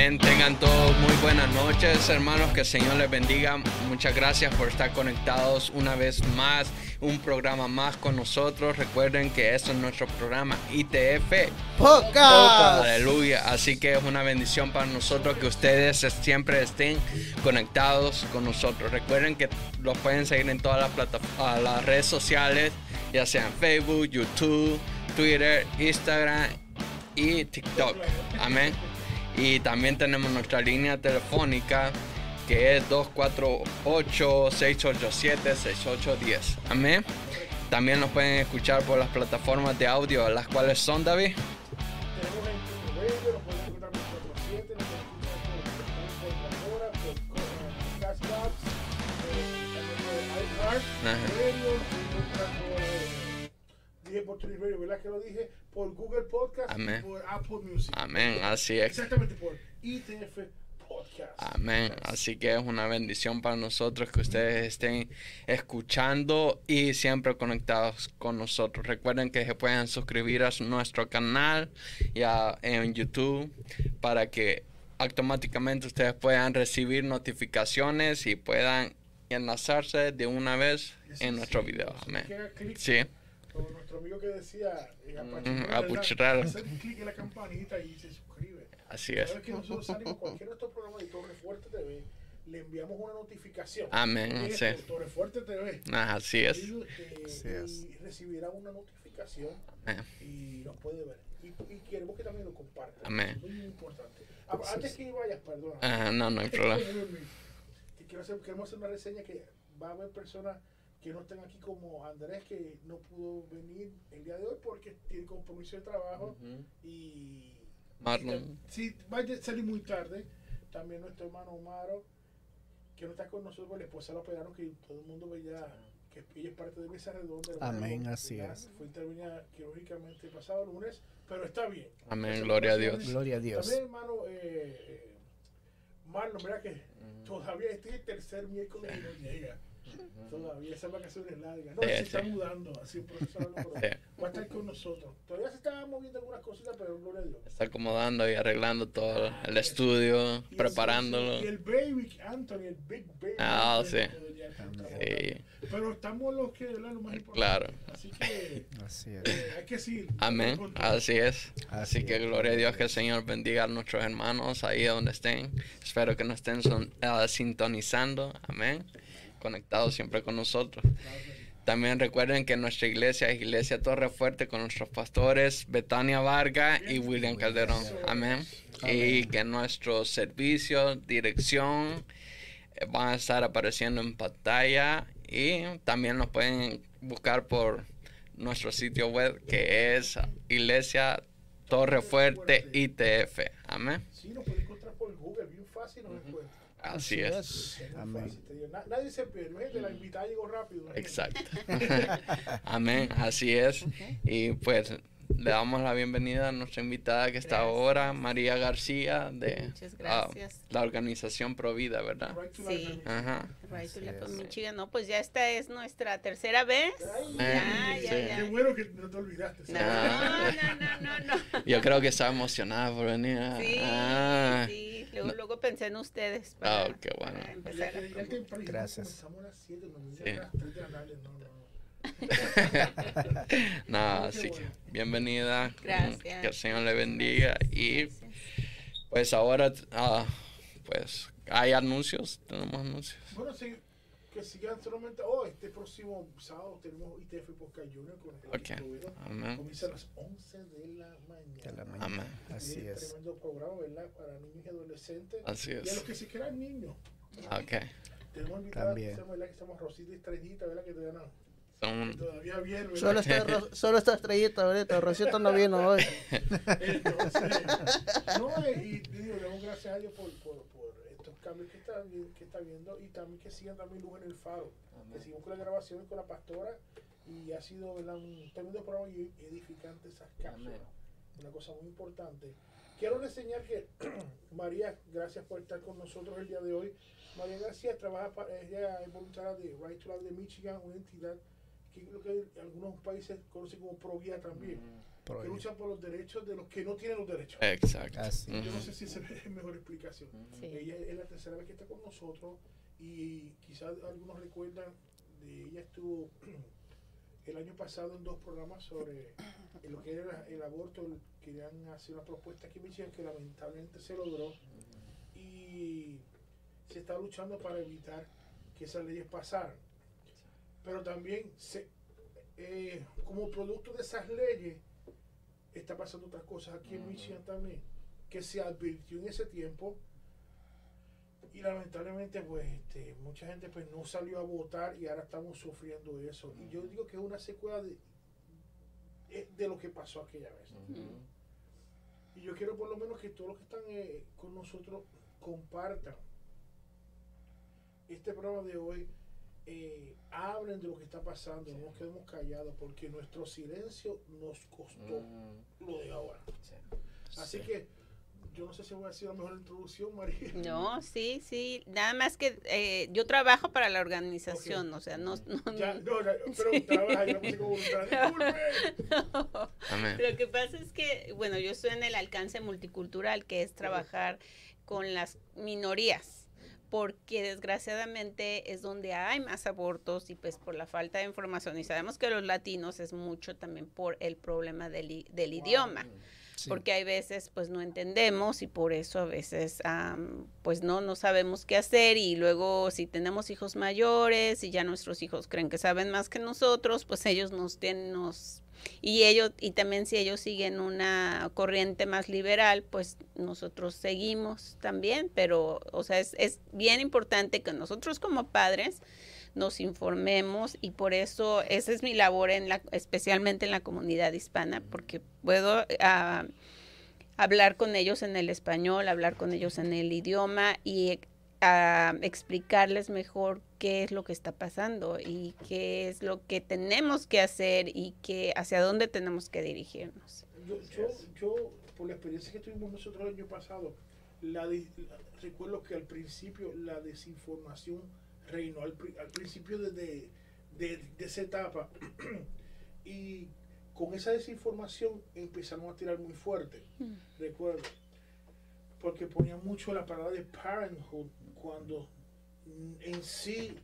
Amén. Tengan todos muy buenas noches, hermanos. Que el Señor les bendiga. Muchas gracias por estar conectados una vez más. Un programa más con nosotros. Recuerden que esto es nuestro programa ITF Podcast. Aleluya. Así que es una bendición para nosotros que ustedes siempre estén conectados con nosotros. Recuerden que los pueden seguir en todas las plataformas, las redes sociales, ya sean Facebook, YouTube, Twitter, Instagram y TikTok. Amén. Y también tenemos nuestra línea telefónica que es 248-687-6810. Amén. También nos pueden escuchar por las plataformas de audio, las cuales son, David. Tenemos en radio, nos pueden encontrar por 47, nos pueden escuchar por hora, por Castbox, también por iHeart. Radio, nos pueden encontrar por, dije por Twitter ¿verdad que lo dije? Por Google Podcast Amén. y por Apple Music. Amén, así es. Exactamente, por ITF Podcast. Amén. Así que es una bendición para nosotros que ustedes estén escuchando y siempre conectados con nosotros. Recuerden que se pueden suscribir a nuestro canal ya en YouTube para que automáticamente ustedes puedan recibir notificaciones y puedan enlazarse de una vez en nuestro video. Amén. Sí. Nuestro amigo que decía, eh, ¿verdad? apuchurrar. hacer clic en la campanita y se suscribe. Así Cada es. vez que nosotros salimos cualquier de estos programas de Torre Fuerte TV, le enviamos una notificación. Amén, Esto, sí. Torre Fuerte TV. Ah, Así es. Ellos, eh, Así es. Y recibirá una notificación Amén. y nos puede ver. Y, y queremos que también lo compartan. Amén. Muy, muy importante. Ah, Antes que vayas, perdona. Ah, no, no hay problema. Quiero hacer, queremos hacer una reseña que va a haber personas que no estén aquí como Andrés que no pudo venir el día de hoy porque tiene compromiso de trabajo y Marlon. Sí, va a salir muy tarde. También nuestro hermano Omaro, que no está con nosotros, la esposa lo operaron, que todo el mundo veía que ella es parte de mesa redonda. Amén, así es. Fue intervenida quirúrgicamente el pasado lunes, pero está bien. Amén, gloria a. Dios. Gloria a Dios. También, hermano, eh, eh, Marlon, ¿verdad que todavía este es el tercer miércoles y no llega? Todavía esas vacaciones largas. No, Sí, se está sí. mudando, así un profesor Sí. va a estar con nosotros. Todavía se están moviendo algunas cositas, pero gloria a Dios. Está acomodando y arreglando todo el estudio, Y preparándolo. Y el baby, Anthony, el big baby. Ah, Anthony, sí. está. Pero estamos los que. Lo más importante. Claro. Así que Así es. eh, hay que seguir. Amén. Así es. Así Así que es. gloria a Dios que el Señor bendiga a nuestros hermanos ahí donde estén. Espero que nos estén son- ah, sintonizando. Amén. Conectados siempre con nosotros. También recuerden que nuestra iglesia es Iglesia Torre Fuerte con nuestros pastores Betania Varga y William Calderón. Amén. Y que nuestros servicios, dirección eh, van a estar apareciendo en pantalla y también nos pueden buscar por nuestro sitio web que es Iglesia Torre Fuerte ITF. Amén. Sí, nos puede encontrar por Google, bien fácil nos encuentra. Así es. Es Amén. nadie se pierde. Imagínate, la invitada llegó rápido. Exacto. Amén, así es. Y pues le damos la bienvenida a nuestra invitada que está Gracias. ahora, María García, de Muchas gracias. la organización Provida, ¿verdad? Sí. life. Ajá. Right to Así Left of es. Michigan. No, pues ya esta es nuestra tercera vez. Ay, Ya, sí. ya, Qué bueno que no te olvidaste. No, no, no, no, no. Yo creo que está emocionada por venir. Sí, ah. sí. Luego, luego pensé en ustedes. Ah, qué bueno. Gracias. Comenzamos a las 7, nos vimos Sí. a las 3 de la tarde. No, no, no. no, así que bienvenida. Gracias. Que el Señor le bendiga. Y Gracias. pues ahora, ah, pues hay anuncios, tenemos anuncios. Bueno, sí, que sigan solamente. Oh, este próximo sábado tenemos ITF Podcast Junior con el Ok. incluido. Amén. Comienza a las 11 de la mañana. De la mañana. Amén. Así es. Tremendo programa, ¿verdad? Para niños y adolescentes. Así Y a los es. que se quieran niños. Ok. Tenemos También. que ¿verdad? Que estamos Rosita y Estrellita, ¿verdad? Que todavía, no, Son, todavía bien. Solo está, Ro- solo está estrellita ahorita. Rosita no vino hoy. Entonces, no, y, y digo, le damos gracias a Dios por, por, por estos cambios que está, que está viendo y también que sigan también luz en el faro. Que sigamos con la grabación con la pastora y ha sido ¿verdad? un tremendo programa y edificante esas cápsulas. Una cosa muy importante. Quiero reseñar que María, gracias por estar con nosotros el día de hoy. María García trabaja, para, ella es voluntaria de Right to Life de Michigan, una entidad que creo que algunos países conocen como Provida también. que luchan por los derechos de los que no tienen los derechos. Exacto. Así. Yo no sé si esa es la mejor explicación. Sí. Ella es la tercera vez que está con nosotros y quizás algunos recuerdan de ella estuvo el año pasado en dos programas sobre lo que era el aborto. Querían hacer una propuesta aquí en Michigan que lamentablemente se logró y se está luchando para evitar que esas leyes pasaran. Pero también se, eh, como producto de esas leyes está pasando otras cosas aquí en. Michigan también que se advirtió en ese tiempo y lamentablemente pues este, mucha gente pues no salió a votar y ahora estamos sufriendo eso. Y yo digo que es una secuela de, eh, de lo que pasó aquella vez. Y yo quiero por lo menos que todos los que están eh, con nosotros compartan este programa de hoy eh, hablen de lo que está pasando, no nos quedemos callados porque nuestro silencio nos costó Ujú. lo de ahora. Sí. Así Sí. que yo no sé si voy a decir la mejor introducción, María. No, sí, sí. Nada más que eh, yo trabajo para la organización, o sea, no. no- Ya, no- no, ya, pero trabaja, yo. Disculpe. Amén. Lo que pasa es que, bueno, yo estoy en el alcance multicultural, que es trabajar con las minorías, porque desgraciadamente es donde hay más abortos y pues por la falta de información. Y sabemos que los latinos es mucho también por el problema del, i- del idioma. Sí. porque hay veces pues no entendemos y por eso a veces am, pues no no sabemos qué hacer y luego si tenemos hijos mayores y ya nuestros hijos creen que saben más que nosotros pues ellos nos tienen nos y ellos y también si ellos siguen una corriente más liberal pues nosotros seguimos también pero o sea es, es bien importante que nosotros como padres nos informemos y por eso esa es mi labor en la especialmente en la comunidad hispana porque puedo ah, hablar con ellos en el español hablar con ellos en el idioma y ah, explicarles mejor qué es lo que está pasando y qué es lo que tenemos que hacer y que hacia dónde tenemos que dirigirnos Yo, yo, yo, por la experiencia que tuvimos nosotros el año pasado, la de- la- recuerdo que al principio la desinformación reinó, al, al principio de, de, de- de esa etapa. y con esa desinformación empezaron a tirar muy fuerte, Mm. recuerdo. Porque ponían mucho la palabra de parenthood cuando en sí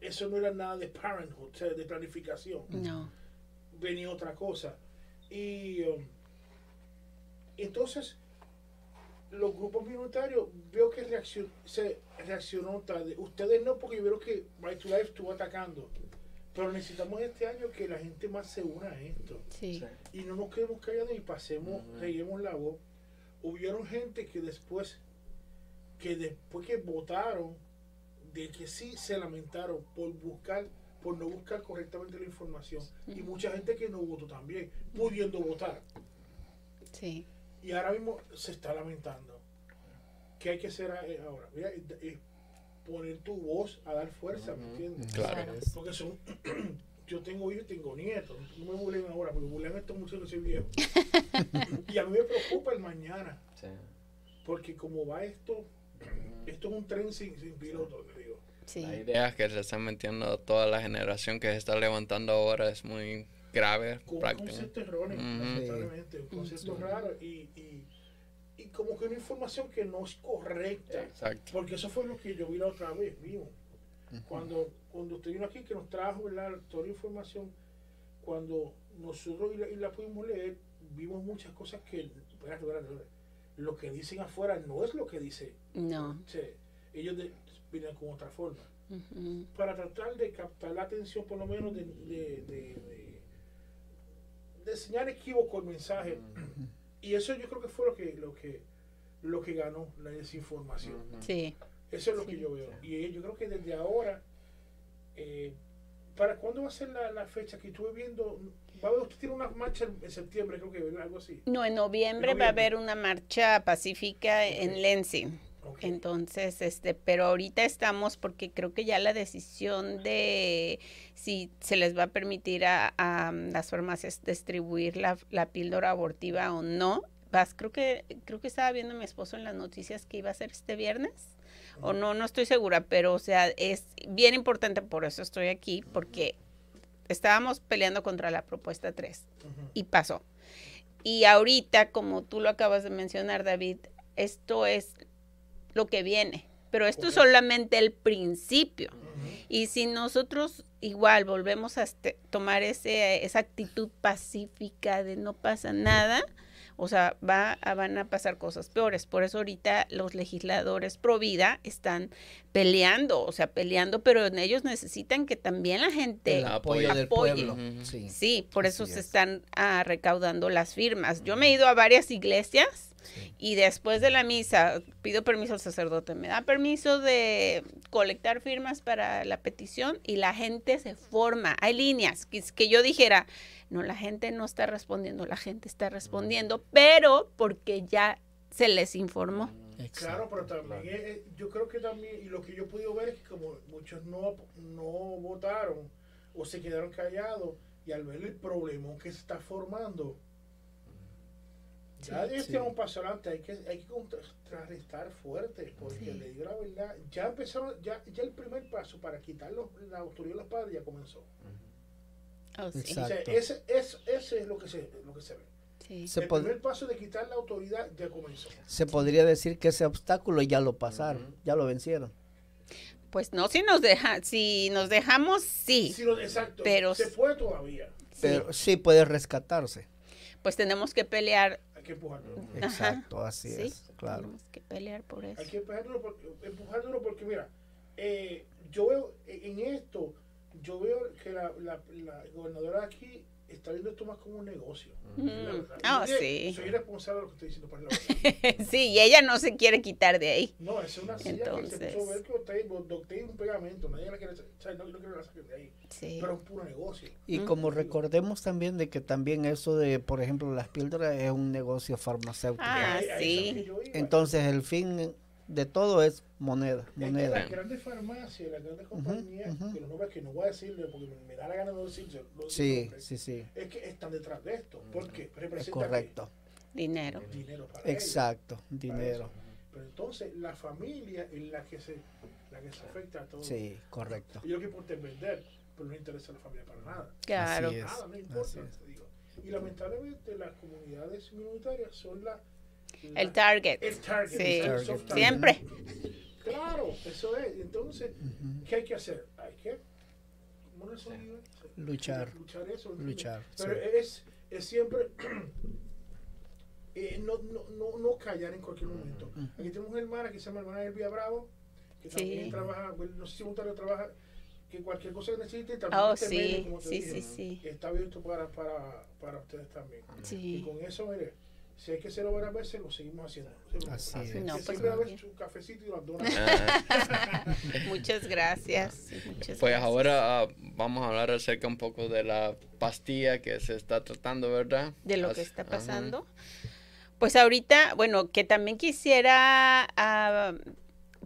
eso no era nada de parenthood, o sea, de planificación no venía otra cosa. Y um, entonces los grupos minoritarios veo que reaccion- se reaccionó tarde. Ustedes no, porque yo veo que Right to Life estuvo atacando. Pero necesitamos este año que la gente más se una a esto. sí, Y no nos quedemos callados y pasemos, reguemos la voz. Hubieron gente que después, que después que votaron, de que sí se lamentaron por buscar, por no buscar correctamente la información. Y mucha gente que no votó también, pudiendo votar. sí Y ahora mismo se está lamentando. ¿Qué hay que hacer eh, ahora? Mira, eh, eh, poner tu voz a dar fuerza, ¿me entiendes? Claro. Porque son, yo tengo hijos y tengo nietos. No me burlen ahora, porque burlen a estos muchachos que soy viejo. y a mí me preocupa el mañana, Sí. porque como va esto, esto es un tren sin, sin piloto, te digo. sí La idea que se están metiendo toda la generación que se está levantando ahora es muy grave. Con concepto erróneo, lamentablemente, un concepto raro y, y, y como que una información que no es correcta. Exacto. Porque eso fue lo que yo vi la otra vez, vimos. Cuando, cuando usted vino aquí, que nos trajo ¿verdad? toda la información, cuando nosotros y la, y la pudimos leer, vimos muchas cosas que, espérate, espérate, espérate, lo que dicen afuera no es lo que dice. no ellos de- vienen con otra forma. Para tratar de captar la atención, por lo menos, de, de, de, de- de enseñar equívoco el mensaje. Y eso yo creo que fue lo que, lo que, lo que ganó la desinformación. sí Eso es lo Sí. que yo veo. Y yo creo que desde ahora, eh, ¿para cuándo va a ser la, la fecha que estuve viendo? Usted tiene una marcha en, septiembre, creo que. Algo así. No, en noviembre En va a noviembre. haber una marcha pacífica Ok. en Lansing. Ok. Entonces, este, pero ahorita estamos porque creo que ya la decisión de si se les va a permitir a, a las farmacias distribuir la, la píldora abortiva o no. Vas, creo que creo que estaba viendo a mi esposo en las noticias que iba a ser este viernes o no, no estoy segura, pero o sea, es bien importante, por eso estoy aquí, porque estábamos peleando contra la propuesta 3 Ujú. y pasó. Y ahorita, como tú lo acabas de mencionar, David, esto es lo que viene, pero esto es solamente el principio. Y si nosotros igual volvemos a este- tomar ese, esa actitud pacífica de no pasa nada, o sea, va, a- van a pasar cosas peores. Por eso ahorita los legisladores pro vida están peleando, o sea, peleando, pero en ellos necesitan que también la gente El Apoyo apoyo. del apoye. pueblo. Sí. Sí, por eso se es. están ah, recaudando las firmas. Yo me he ido a varias iglesias Sí. y después de la misa pido permiso al sacerdote, me da permiso de colectar firmas para la petición y la gente se forma. Hay líneas que, que yo dijera, no, la gente no está respondiendo, la gente está respondiendo, pero porque ya se les informó. Claro, pero también eh, yo creo que también, y lo que yo he podido ver es que como muchos no, no votaron o se quedaron callados y al ver el problema que se está formando, ya Sí, tienen un paso adelante, hay que, hay que contrarrestar fuerte, porque Sí. le digo la verdad, ya empezaron, ya, ya el primer paso para quitar los- la autoridad de los padres ya comenzó. Oh, sí, O sea, Exacto. ese, ese, ese es lo que se, lo que se ve. sí. Se, el primer paso de quitar la autoridad ya comenzó. se podría decir que ese obstáculo ya lo pasaron, ya lo vencieron. Pues no, si nos deja, si nos dejamos, sí. Sí, lo- exacto, Pero- se puede todavía, sí. Pero sí puede rescatarse. Pues tenemos que pelear. Hay que empujarlo. Ajá. Exacto, así Sí, es, claro. Tenemos que pelear por eso. Hay que empujar duro porque, empujar duro porque mira, eh, yo veo en esto, yo veo que la, la, la gobernadora aquí está viendo esto más como un negocio. Mm. Ah, Yo sí. Soy responsable de lo que estoy diciendo, pero la verdad. sí, y ella no se quiere quitar de ahí. No, es una silla que se Entonces. puso a ver que usted, usted es un pegamento, nadie la quiere, o sea, no, no quiere la saquen de ahí, Sí. pero es un puro negocio. Y Ujú. como recordemos también de que también eso de, por ejemplo, las píldoras es un negocio farmacéutico. Ah, sí. Entonces el fin de todo es moneda, Es que moneda. las grandes farmacias, las grandes compañías, ujú. que los nombres que no voy a decirle porque me, me da la gana de digo Sí, nombres, sí, sí, es que están detrás de esto, porque es representa correcto. Dinero. dinero para ellos, Exacto, para dinero. eso. Pero entonces la familia es la que se, la que se afecta a todo. Sí, correcto. Y lo que importa es vender, pero no interesa a la familia para nada. Claro. Así es. Nada, no importa, es. digo. Y lamentablemente las comunidades minoritarias son la, la- El target. el target, Sí. el Target. Siempre. Claro, eso es. Entonces, Ujú. ¿qué hay que hacer? Hay que ¿cómo? Luchar. Luchar eso. Luchar, Pero sí. es, es siempre eh, no, no, no, no callar en cualquier momento. Ujú. Aquí tenemos una hermana que se llama hermana Elvia Bravo, que Sí. también trabaja, bueno, no sé si voluntario trabaja, que cualquier cosa que necesite, también Oh, este medio, sí, como te sí, dije, sí, sí. está abierto para, para, para ustedes también. Y Sí. con eso, mire, si hay que hacerlo varias veces, lo seguimos haciendo. Así Que es. No, pues, siempre un cafecito y las donas. Ah, Muchas gracias. sí, muchas pues gracias. ahora ah, vamos a hablar acerca un poco de la pastilla que se está tratando, ¿verdad? de lo que está ajá. pasando. Pues ahorita, bueno, que también quisiera ah,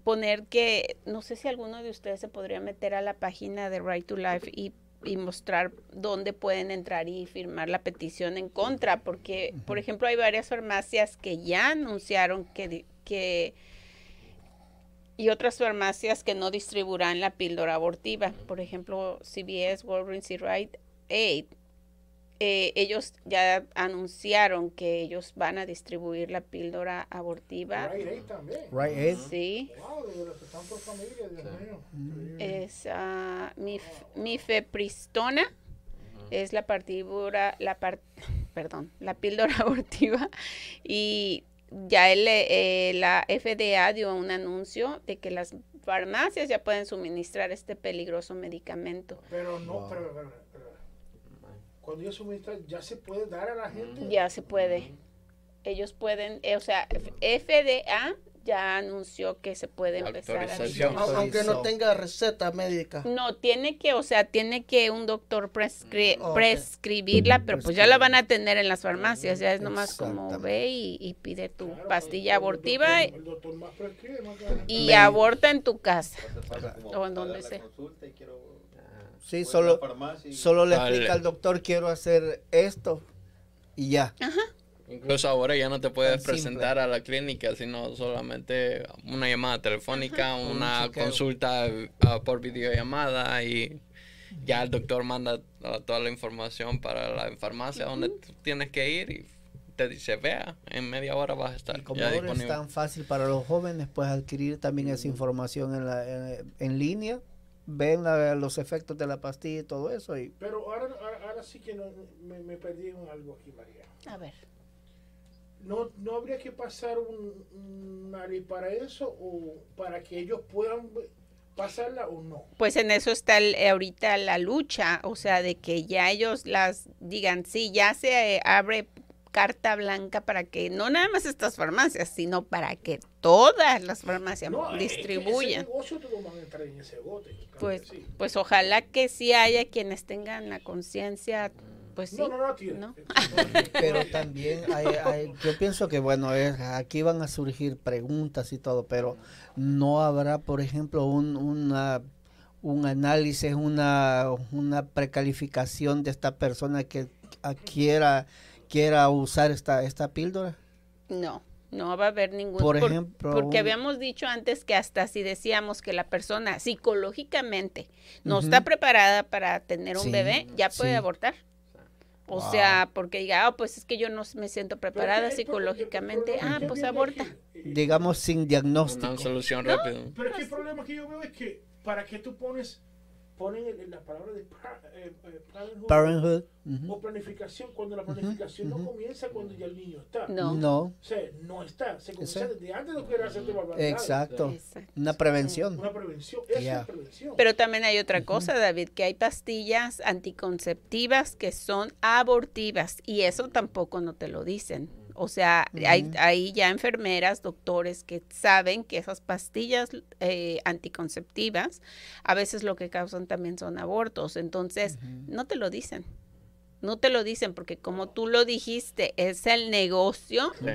poner que, no sé si alguno de ustedes se podría meter a la página de Right to Life y, y mostrar dónde pueden entrar y firmar la petición en contra, porque, por ejemplo, hay varias farmacias que ya anunciaron que, que y otras farmacias que no distribuirán la píldora abortiva. Por ejemplo, CVS, Walgreens y Rite Aid eh, ellos ya anunciaron que ellos van a distribuir la píldora abortiva. Right Aid también. Right Aid. Sí, Wow, de los que están por familia, Dios mío. es mif, mifepristona, es la partidura, la par- perdón, la píldora abortiva y ya el, eh, la FDA dio un anuncio de que las farmacias ya pueden suministrar este peligroso medicamento. Pero no, Wow. pero, pero, pero, cuando ellos suministran, ya se puede dar a la gente. Ya se puede. Ellos pueden, eh, o sea, FDA ya anunció que se puede empezar a. Aunque no tenga receta médica. No, tiene que, o sea, tiene que un doctor prescri- Ok. prescribirla, pero pues ya la van a tener en las farmacias, ya es nomás como ve y, y pide tu Claro, pastilla el abortiva doctor- El doctor más prescribe, más que- y aborta en tu casa. O en donde sea. Sí, solo, y- solo le Dale. explica al doctor, quiero hacer esto y ya. Incluso ahora ya no te puedes Tan simple. presentar a la clínica, sino solamente una llamada telefónica, Un una consulta ah, por videollamada y ya el doctor manda uh, toda la información para la farmacia donde tú tienes que ir y te dice, vea, en media hora vas a estar Y como ya ahora disponible. es tan fácil para los jóvenes, pues adquirir también esa información en, la, en, en línea, ven la- los efectos de la pastilla y todo eso. Y Pero ahora, ahora, ahora sí que no, me, me perdí en algo aquí, María. A ver. ¿No, ¿No habría que pasar un, una ley para eso o para que ellos puedan pasarla o no? Pues en eso está el- ahorita la lucha, o sea, de que ya ellos las digan, sí, ya se abre carta blanca para que no nada más estas farmacias, sino para que todas las farmacias No, es que ese distribuyan. negocio todos van a entrar en ese bote. claro Pues, que sí. pues ojalá que sí haya quienes tengan la conciencia, pues sí. No, no, no, tiene. ¿no? pero también hay, hay- yo pienso que bueno es, aquí van a surgir preguntas y todo pero no habrá por ejemplo un, una un análisis una una precalificación de esta persona que ah, quiera usar esta esta píldora No, no va a haber ningún... Por ejemplo, Porque un- habíamos dicho antes que hasta si decíamos que la persona psicológicamente no está preparada para tener un Sí, bebé, ya puede sí. abortar. O Wow. sea, porque diga, "Ah, pues es que yo no me siento preparada psicológicamente, ah, pues aborta. eh, digamos sin diagnóstico Una solución rápida. Pero es que el problema que yo veo es que para que tú pones ponen el- la palabra de pa- eh, eh, parenthood parenthood o planificación cuando la planificación no comienza cuando ya el niño está. No. no O sea, no está. Se comienza Ese- desde antes de querer hacerte barbaridades. exacto Exacto. una prevención Una prevención. Eso Ya. es prevención. Pero también hay otra cosa, David, que hay pastillas anticonceptivas que son abortivas y eso tampoco no te lo dicen. O sea, hay, ya enfermeras, doctores que saben que esas pastillas eh, anticonceptivas a veces lo que causan también son abortos. Entonces, no te lo dicen. No te lo dicen porque como tú lo dijiste, es el negocio Sí.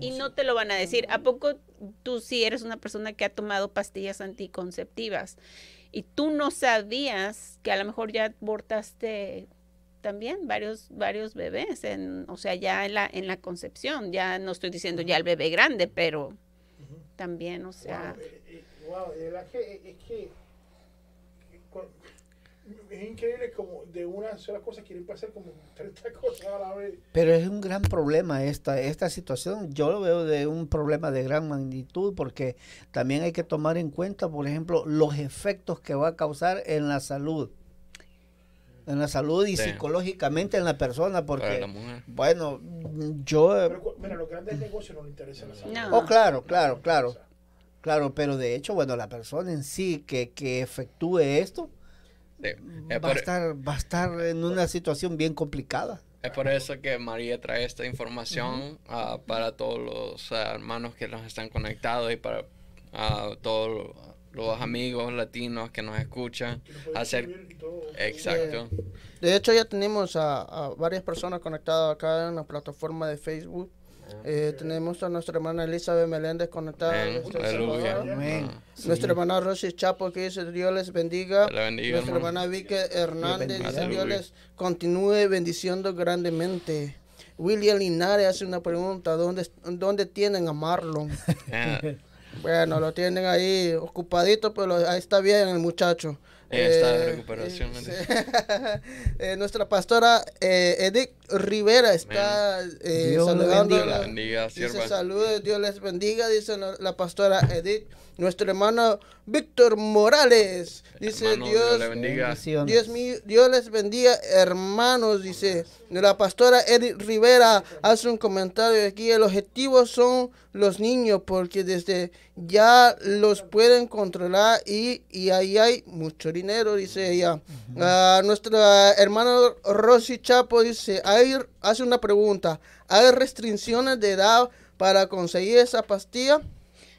y no te lo van a decir. ¿A poco tú sí eres una persona que ha tomado pastillas anticonceptivas y tú no sabías que a lo mejor ya abortaste también varios varios bebés en o sea ya en la en la concepción ya no estoy diciendo ya el bebé grande pero también o sea Wow, eh, eh, wow, de verdad que eh, es que es increíble como de una sola cosa quieren pasar como 30 cosas a la vez. Pero es un gran problema esta, esta situación. Yo lo veo de un problema de gran magnitud porque también hay que tomar en cuenta, por ejemplo, los efectos que va a causar en la salud. En la salud y Sí. psicológicamente en la persona Para la porque, mujer. bueno, yo... Pero cu- mira, los grandes negocios no les interesa la salud. No. Oh, claro, claro, claro. Claro, pero de hecho, bueno, la persona en sí que, que efectúe esto Sí. Es, va a, por, estar, va a estar en una situación bien complicada. es por eso que María trae esta información ah, para todos los ah, hermanos que nos están conectados y para ah, todos los amigos latinos que nos escuchan. Que Hacer, escribir y todo. exacto. De hecho, ya tenemos a, a varias personas conectadas acá en la plataforma de Facebook. Eh, tenemos a nuestra hermana Elizabeth Meléndez conectada. Ah, Nuestra hermana Rosy Chapo que dice Dios les bendiga. Bendiga, Nuestra hermano. hermana Vicky Hernández dice Dios les continúe bendiciendo grandemente. William Linares hace una pregunta, ¿dónde, dónde tienen a Marlon? Bueno, lo tienen ahí ocupadito, pero ahí está bien el muchacho. Ella está de Eh, recuperación, eh. Eh, nuestra pastora eh, Edith Rivera está eh, Dios saludando. La bendiga, Dice sierva. saludos, Dios les bendiga, dice la pastora Edith. Nuestro hermano Víctor Morales, dice Hermano, Dios Dios, le bendiga. Bendiciones. Dios mío, Dios les bendiga, hermanos, dice. La pastora Edith Rivera hace un comentario aquí. El objetivo son los niños porque desde ya los pueden controlar y, y ahí hay mucho dinero, dice ella. Ah, nuestra hermana Rosy Chapo dice, hay, hace una pregunta. ¿Hay restricciones de edad para conseguir esa pastilla?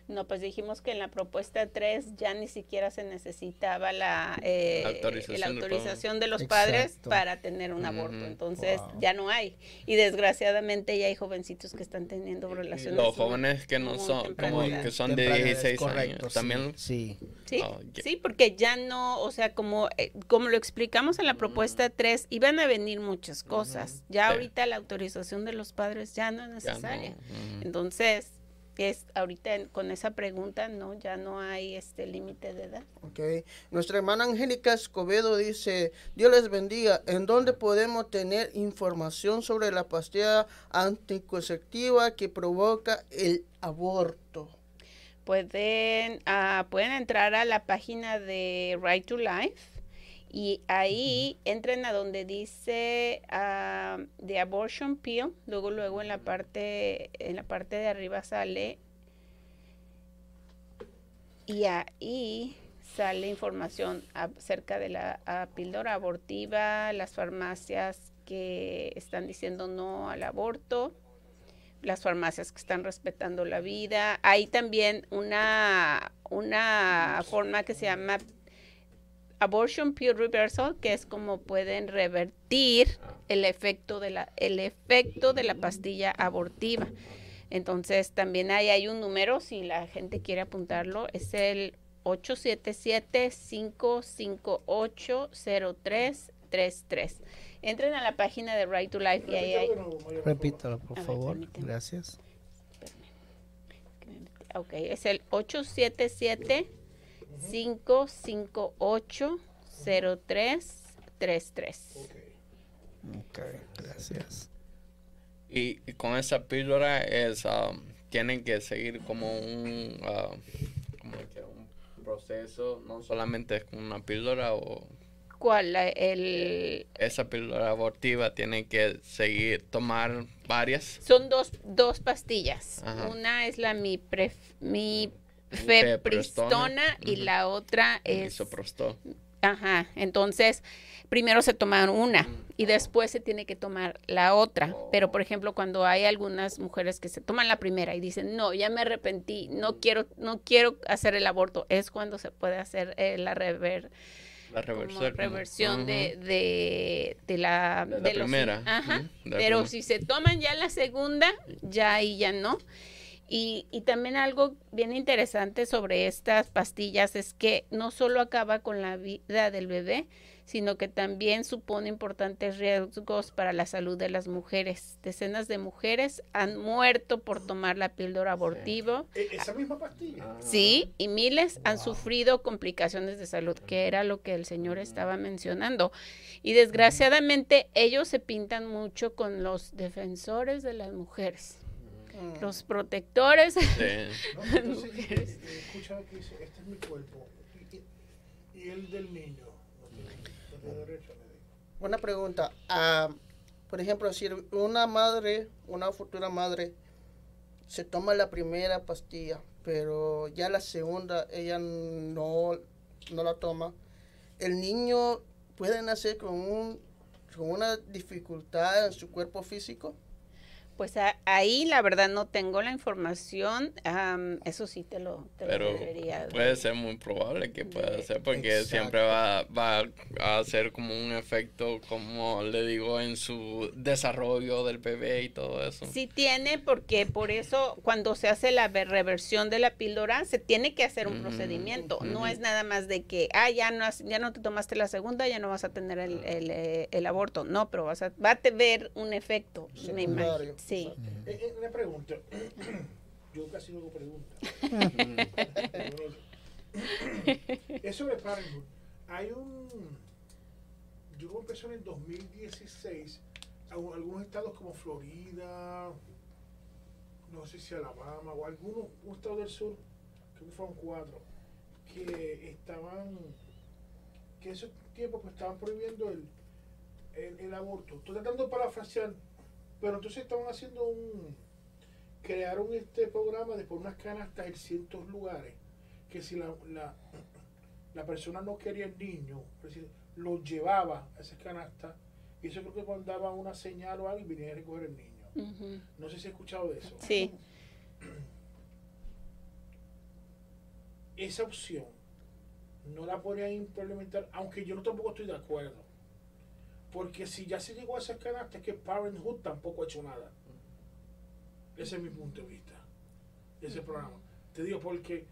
No, pues dijimos que en la propuesta 3 ya ni siquiera se necesitaba la, eh, La autorización la autorización de los Exacto. padres para tener un aborto. Entonces Wow. ya no hay. Y desgraciadamente ya hay jovencitos que están teniendo relaciones. Los jóvenes que no son, como que son de Temprana edad, 16 correcto, años, también. Sí. Sí, Oh, sí, porque ya no, o sea, como, eh, como lo explicamos en la propuesta 3, iban a venir muchas cosas. Ya Sí. ahorita la autorización de los padres ya no es no, necesaria. Entonces, es ahorita con esa pregunta, no, ya no hay este límite de edad. Ok. Nuestra hermana Angélica Escobedo dice, Dios les bendiga, ¿en dónde podemos tener información sobre la pastilla anticonceptiva que provoca el aborto? Pueden, ah, pueden entrar a la página de Right to Life y ahí entren a donde dice ah, The Abortion Pill, luego luego en la parte en la parte de arriba sale y ahí sale información acerca de la ah, píldora abortiva, las farmacias que están diciendo no al aborto las farmacias que están respetando la vida. Hay también una, una forma que se llama Abortion Pill Reversal, que es como pueden revertir el efecto de la, el efecto de la pastilla abortiva. Entonces también ahí hay un número, si la gente quiere apuntarlo, es el 877-558-0333. Entren a la página de Right to Life y ahí hay... Repítalo, por ver, favor. Gracias. Ok, es el 877-558-0333. Ok. Ok, gracias. Y, y con esa píldora es, um, tienen que seguir como un, uh, como que un proceso, no solamente es con una píldora o ¿Cuál? El, esa píldora abortiva tienen que seguir, tomar varias. son dos, dos pastillas. Ajá. Una es la mi Mifepristona. Fepristona y la otra es... misoprostol. Ajá, entonces primero se toma una y después se tiene que tomar la otra. Pero por ejemplo, cuando hay algunas mujeres que se toman la primera y dicen, no, ya me arrepentí, no quiero, no quiero hacer el aborto, es cuando se puede hacer eh, la rever, La reversión. de, Ujú. de, de la, De la primera, Ajá. la Pero primera. si se toman ya la segunda, ya ahí ya no. Y, y también algo bien interesante sobre estas pastillas es que no solo acaba con la vida del bebé, sino que también supone importantes riesgos para la salud de las mujeres. Decenas de mujeres han muerto por tomar la píldora abortiva. E- Esa misma pastilla. Ah. Sí, y miles han sufrido complicaciones de salud, que era lo que el señor estaba mencionando. Y desgraciadamente ellos se pintan mucho con los defensores de las mujeres, Mm. los protectores. Sí. ¿no? Entonces, eh, eh, escucha lo que dice, este es mi cuerpo. Y, el del niño. No tiene, derecho. Una pregunta. ah, por ejemplo, si una madre, una futura madre, se toma la primera pastilla, pero ya la segunda ella no, no la toma, el niño puede nacer con, un, con una dificultad en su cuerpo físico. Pues a- ahí la verdad no tengo la información, am, eso sí te lo, te lo Pero debería. puede ser muy probable que pueda de- ser porque Exacto. siempre va, va a hacer como un efecto, como le digo, en su desarrollo del bebé y todo eso. Sí tiene, porque por eso cuando se hace la ve- reversión de la píldora, se tiene que hacer un procedimiento. No es nada más de que, ah, ya no, has- ya no te tomaste la segunda, ya no vas a tener el, el, eh, el aborto. No, pero vas a, va a ver un efecto, me imagino. Sí. Eh, eh, una pregunta. Yo casi no hago preguntas. Eso de Parenthood. Hay un. Yo creo que empezó en el 2016. algu- Algunos estados como Florida, no sé si Alabama o algunos, un estado del sur, creo que fueron cuatro, que estaban. que en esos tiempos pues, estaban prohibiendo el, el, el aborto. Estoy tratando de parafrasear, pero entonces estaban haciendo un. crearon este programa de por unas canastas en ciertos lugares que si la, la, la persona no quería el niño, lo llevaba a esas canastas y eso creo que cuando daba una señal o algo y venía a recoger el niño. No sé si he escuchado de eso. Sí. Esa opción no la podrían implementar, aunque yo no tampoco estoy de acuerdo. Porque si ya se llegó a esas canastas, es que Parenthood tampoco ha hecho nada. Ese es mi punto de vista. Ese programa. Te digo, porque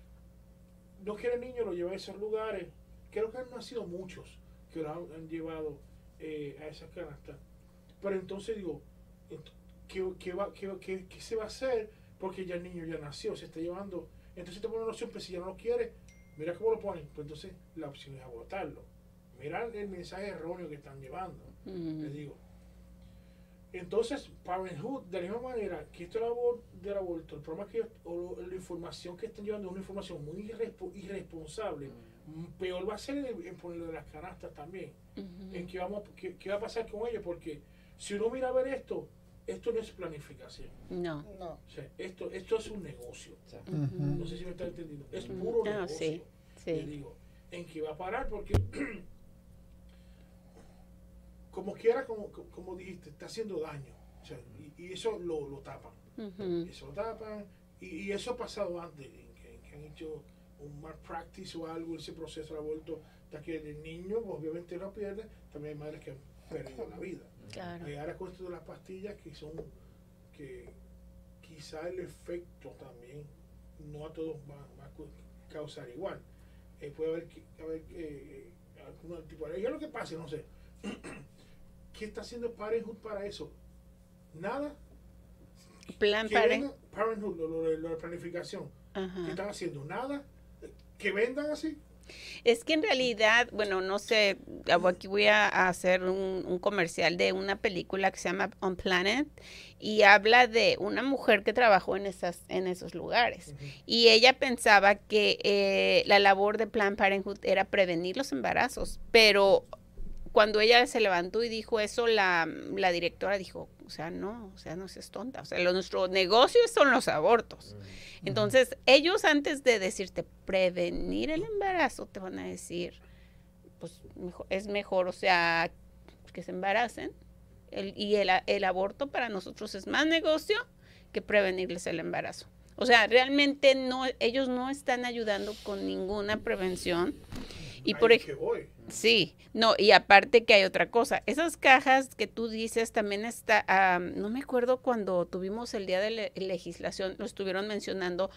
no quiere el niño, lo lleva a esos lugares. Creo que no han sido muchos que lo han, llevado eh, a esas canastas. Pero entonces digo, ¿qué, qué va, qué, qué- qué se va a hacer? porque ya el niño ya nació, se está llevando. Entonces te ponen la opción, pues si ya no lo quiere, mira cómo lo ponen. Pues entonces la opción es abortarlo. Mira el mensaje erróneo que están llevando. Mm. Le digo. Entonces, Parenthood, de la misma manera que esto del abor- del aborto, el problema es que o la información que están llevando es una información muy irrespo- irresponsable. Mm. Peor va a ser en, en ponerlo de las canastas también. En qué, vamos, qué, qué va a pasar con ellos, porque si uno mira a ver esto, esto no es planificación. No. No. O sea, esto, esto es un negocio. No sé si me está entendiendo. Es puro Ah, negocio. sí, Le Sí. digo, en qué va a parar, porque como quiera, como, como dijiste, está haciendo daño. O sea, y, y eso lo, lo tapan. Eso lo tapan. Y, y eso ha pasado antes, en que, que han hecho un malpractice o algo, ese proceso de aborto, hasta que el niño pues, obviamente lo pierde, también hay madres que han perdido la vida. Claro. Y ahora con esto de las pastillas que son, que quizá el efecto también no a todos va, va a causar igual. Eh, puede haber, que- haber eh, algún tipo de... Ya lo que pase, no sé. ¿Qué está haciendo Parenthood para eso? Nada. Plan Parenthood, lo, lo- lo de planificación. ¿Qué están haciendo? Nada. Que vendan así. Es que en realidad, bueno, no sé, aquí voy a hacer un, un comercial de una película que se llama On Planet y habla de una mujer que trabajó en esas en esos lugares y ella pensaba que eh, la labor de Planned Parenthood era prevenir los embarazos, pero cuando ella se levantó y dijo eso, la, la directora dijo, o sea, no, o sea, no seas tonta, o sea, lo, nuestro negocio son los abortos. Entonces, ellos antes de decirte prevenir el embarazo, te van a decir, pues mejor- es mejor, o sea, que se embaracen. El- y el, a- el aborto para nosotros es más negocio que prevenirles el embarazo. O sea, realmente no, ellos no están ayudando con ninguna prevención. Y Ahí por ejemplo. Sí, no, y aparte que hay otra cosa, esas cajas que tú dices también está, ah, no me acuerdo cuando tuvimos el día de le- legislación, lo estuvieron mencionando,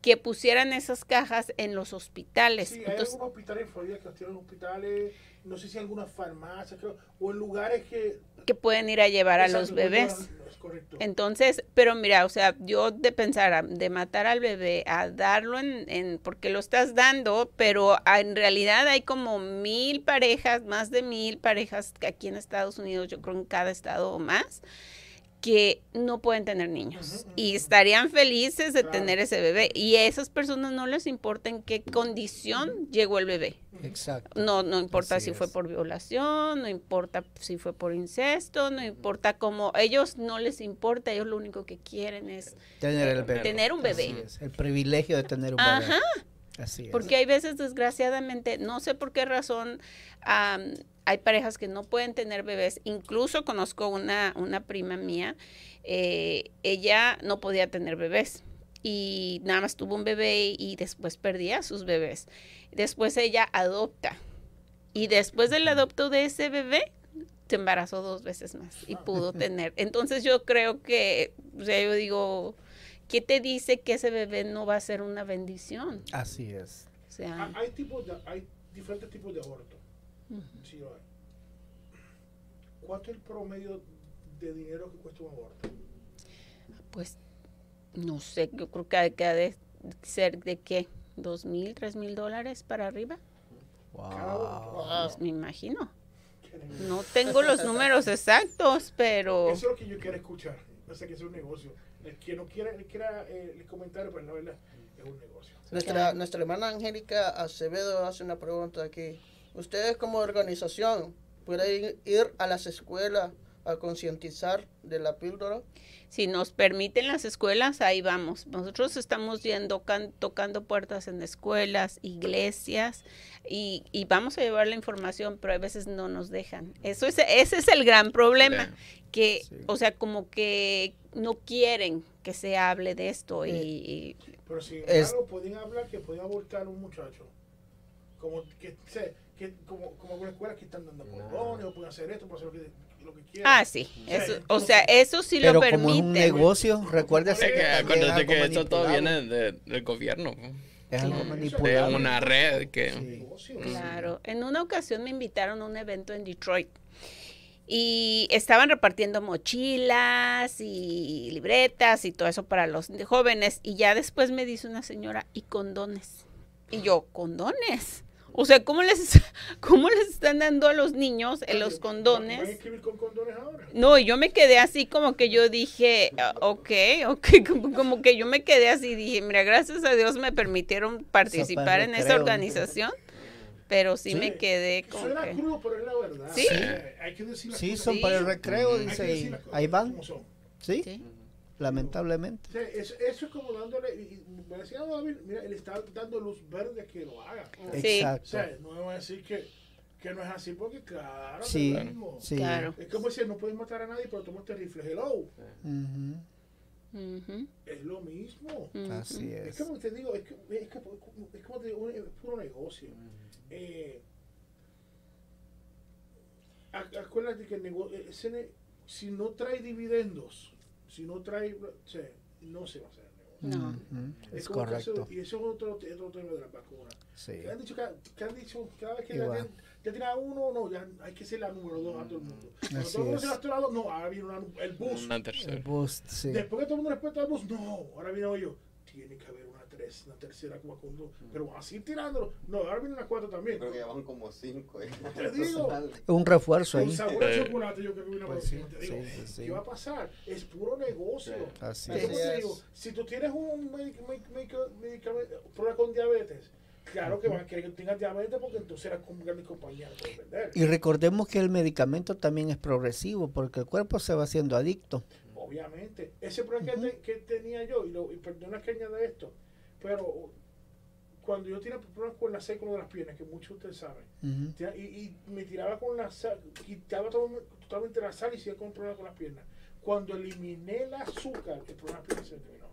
que pusieran esas cajas en los hospitales. Sí, hay Entonces, algunos hospitales en Florida que tienen en hospitales, no sé si algunas farmacias, creo, o en lugares que... que pueden ir a llevar a los bebés. Correcto. Entonces, pero mira, o sea, yo de pensar a- de matar al bebé a darlo en, en porque lo estás dando, pero en realidad hay como mil parejas, más de mil parejas aquí en Estados Unidos, yo creo en cada estado o más, que no pueden tener niños y estarían felices de Claro. tener ese bebé y a esas personas no les importa en qué condición llegó el bebé. Exacto. No, no importa Así si fue por violación, no importa si fue por incesto, no importa cómo, ellos no les importa, ellos lo único que quieren es Tener el bebé. tener un bebé. Así es, El privilegio de tener un bebé. Ajá, Así es. porque hay veces desgraciadamente, no sé por qué razón, hay parejas que no pueden tener bebés, incluso conozco una, una prima mía, eh, ella no podía tener bebés y nada más tuvo un bebé y después perdía a sus bebés. Después ella adopta y después del adopto de ese bebé se embarazó dos veces más y pudo tener. Entonces yo creo que, o sea, yo digo, ¿qué te dice que ese bebé no va a ser una bendición? Así es. O sea, Ha- Hay, tipos de, hay diferentes tipos de aborto. Sí, lo hay. ¿Cuánto es el promedio de dinero que cuesta un aborto? pues no sé, yo creo que ha que ha de ser de qué, dos mil, tres mil dólares para arriba, Wow. pues me imagino. No tengo los números exactos, pero Eso es lo que yo quiero escuchar. No sé que es un negocio. El que no quiera, el quiera eh, el comentario, pues la verdad es un negocio. Nuestra, nuestra hermana Angélica Acevedo hace una pregunta aquí. ¿Ustedes como organización pueden ir a las escuelas a concientizar de la píldora? si nos permiten las escuelas, ahí vamos. Nosotros estamos yendo, can- tocando puertas en escuelas, iglesias, y, y vamos a llevar la información, pero a veces no nos dejan. Eso es, ese es el gran problema, que, Sí. o sea, como que no quieren que se hable de esto y, Eh, y- Pero sin Es- embargo, pueden hablar que pueden abortar a un muchacho. Como que, se- que como, como algunas escuelas que están dando condones, o pueden hacer esto, pueden hacer lo que, lo que quieran. Ah, sí, eso, o sea, eso sí Pero lo como es un negocio, recuérdese Es que Acuérdate que esto todo viene de- del gobierno. Es algo Claro. De una red que... Sí. negocio. Claro, en una ocasión me invitaron a un evento en Detroit y estaban repartiendo mochilas y libretas y todo eso para los jóvenes y ya después me dice una señora y condones y yo condones o sea cómo les cómo les están dando a los niños en los ¿Van a condones escribir con condones ahora? no y yo me quedé así como que yo dije ah, ok ok como, como que yo me quedé así dije mira gracias a Dios me permitieron participar en esa recreo, organización pero sí, Sí. me quedé como Suena que crudo, pero es la verdad. Sí. Eh, Hay que decir las Sí, cosas. son Sí. para el recreo, dice, ahí van, como son. ¿sí? Sí. Lamentablemente. O sea, eso, eso es como dándole, y, y me decía "Ah, David, mira, él está dando luz verde que lo haga. Sí. O Exacto. sea, no me va a decir que, que no es así, porque claro, Sí, es lo mismo. sí. Claro. Es como decir, no puedes matar a nadie, pero tomaste rifle. Hello, Ujú, Ujú, es lo mismo. ujú. Así Es es. como te digo, es, que, es, que, es como te digo, es puro negocio. Eh, ac- acuérdate que el negocio, ese ne- si no trae dividendos, si no trae, o sea, no se va a hacer el negocio. No. Ujú, Es como el caso- correcto. y eso es otro, otro tema de las vacunas. Sí. Que han dicho, que han dicho cada vez que Igual. ya, ya tiene a uno, no, ya hay que ser la número dos a todo el mundo. Cuando Así todo el mundo es. se dos, no, ahora viene una, el bus. Una El boost, sí. Después que todo el mundo respeta al bus, no, ahora viene yo. Tiene que haber una tres, una tercera como con dos. Pero así tirándolo. No, ahora viene una cuatro también. Creo que ya van como cinco. ¿eh? Te digo. Un refuerzo Con ahí. sabor a Eh, chocolate, yo creo que viene pues sí, Te digo, sí, sí. ¿qué va a pasar? Es puro negocio. Así Es como te digo, si tú tienes un medic- medic- medic- medicamento, problema con diabetes, claro que van a querer que tengas diabetes porque entonces la com- gran puede vender. Y recordemos que el medicamento también es progresivo porque el cuerpo se va haciendo adicto. Obviamente. Ese problema que, te- que tenía yo, y, lo, y perdona que añada esto, pero cuando yo tenía problemas con la sécula de las piernas, que muchos de ustedes saben, tira- y, y me tiraba con la sal, quitaba todo- totalmente la sal y seguía con problemas con las piernas. Cuando eliminé el azúcar, el problema de las piernas se terminó.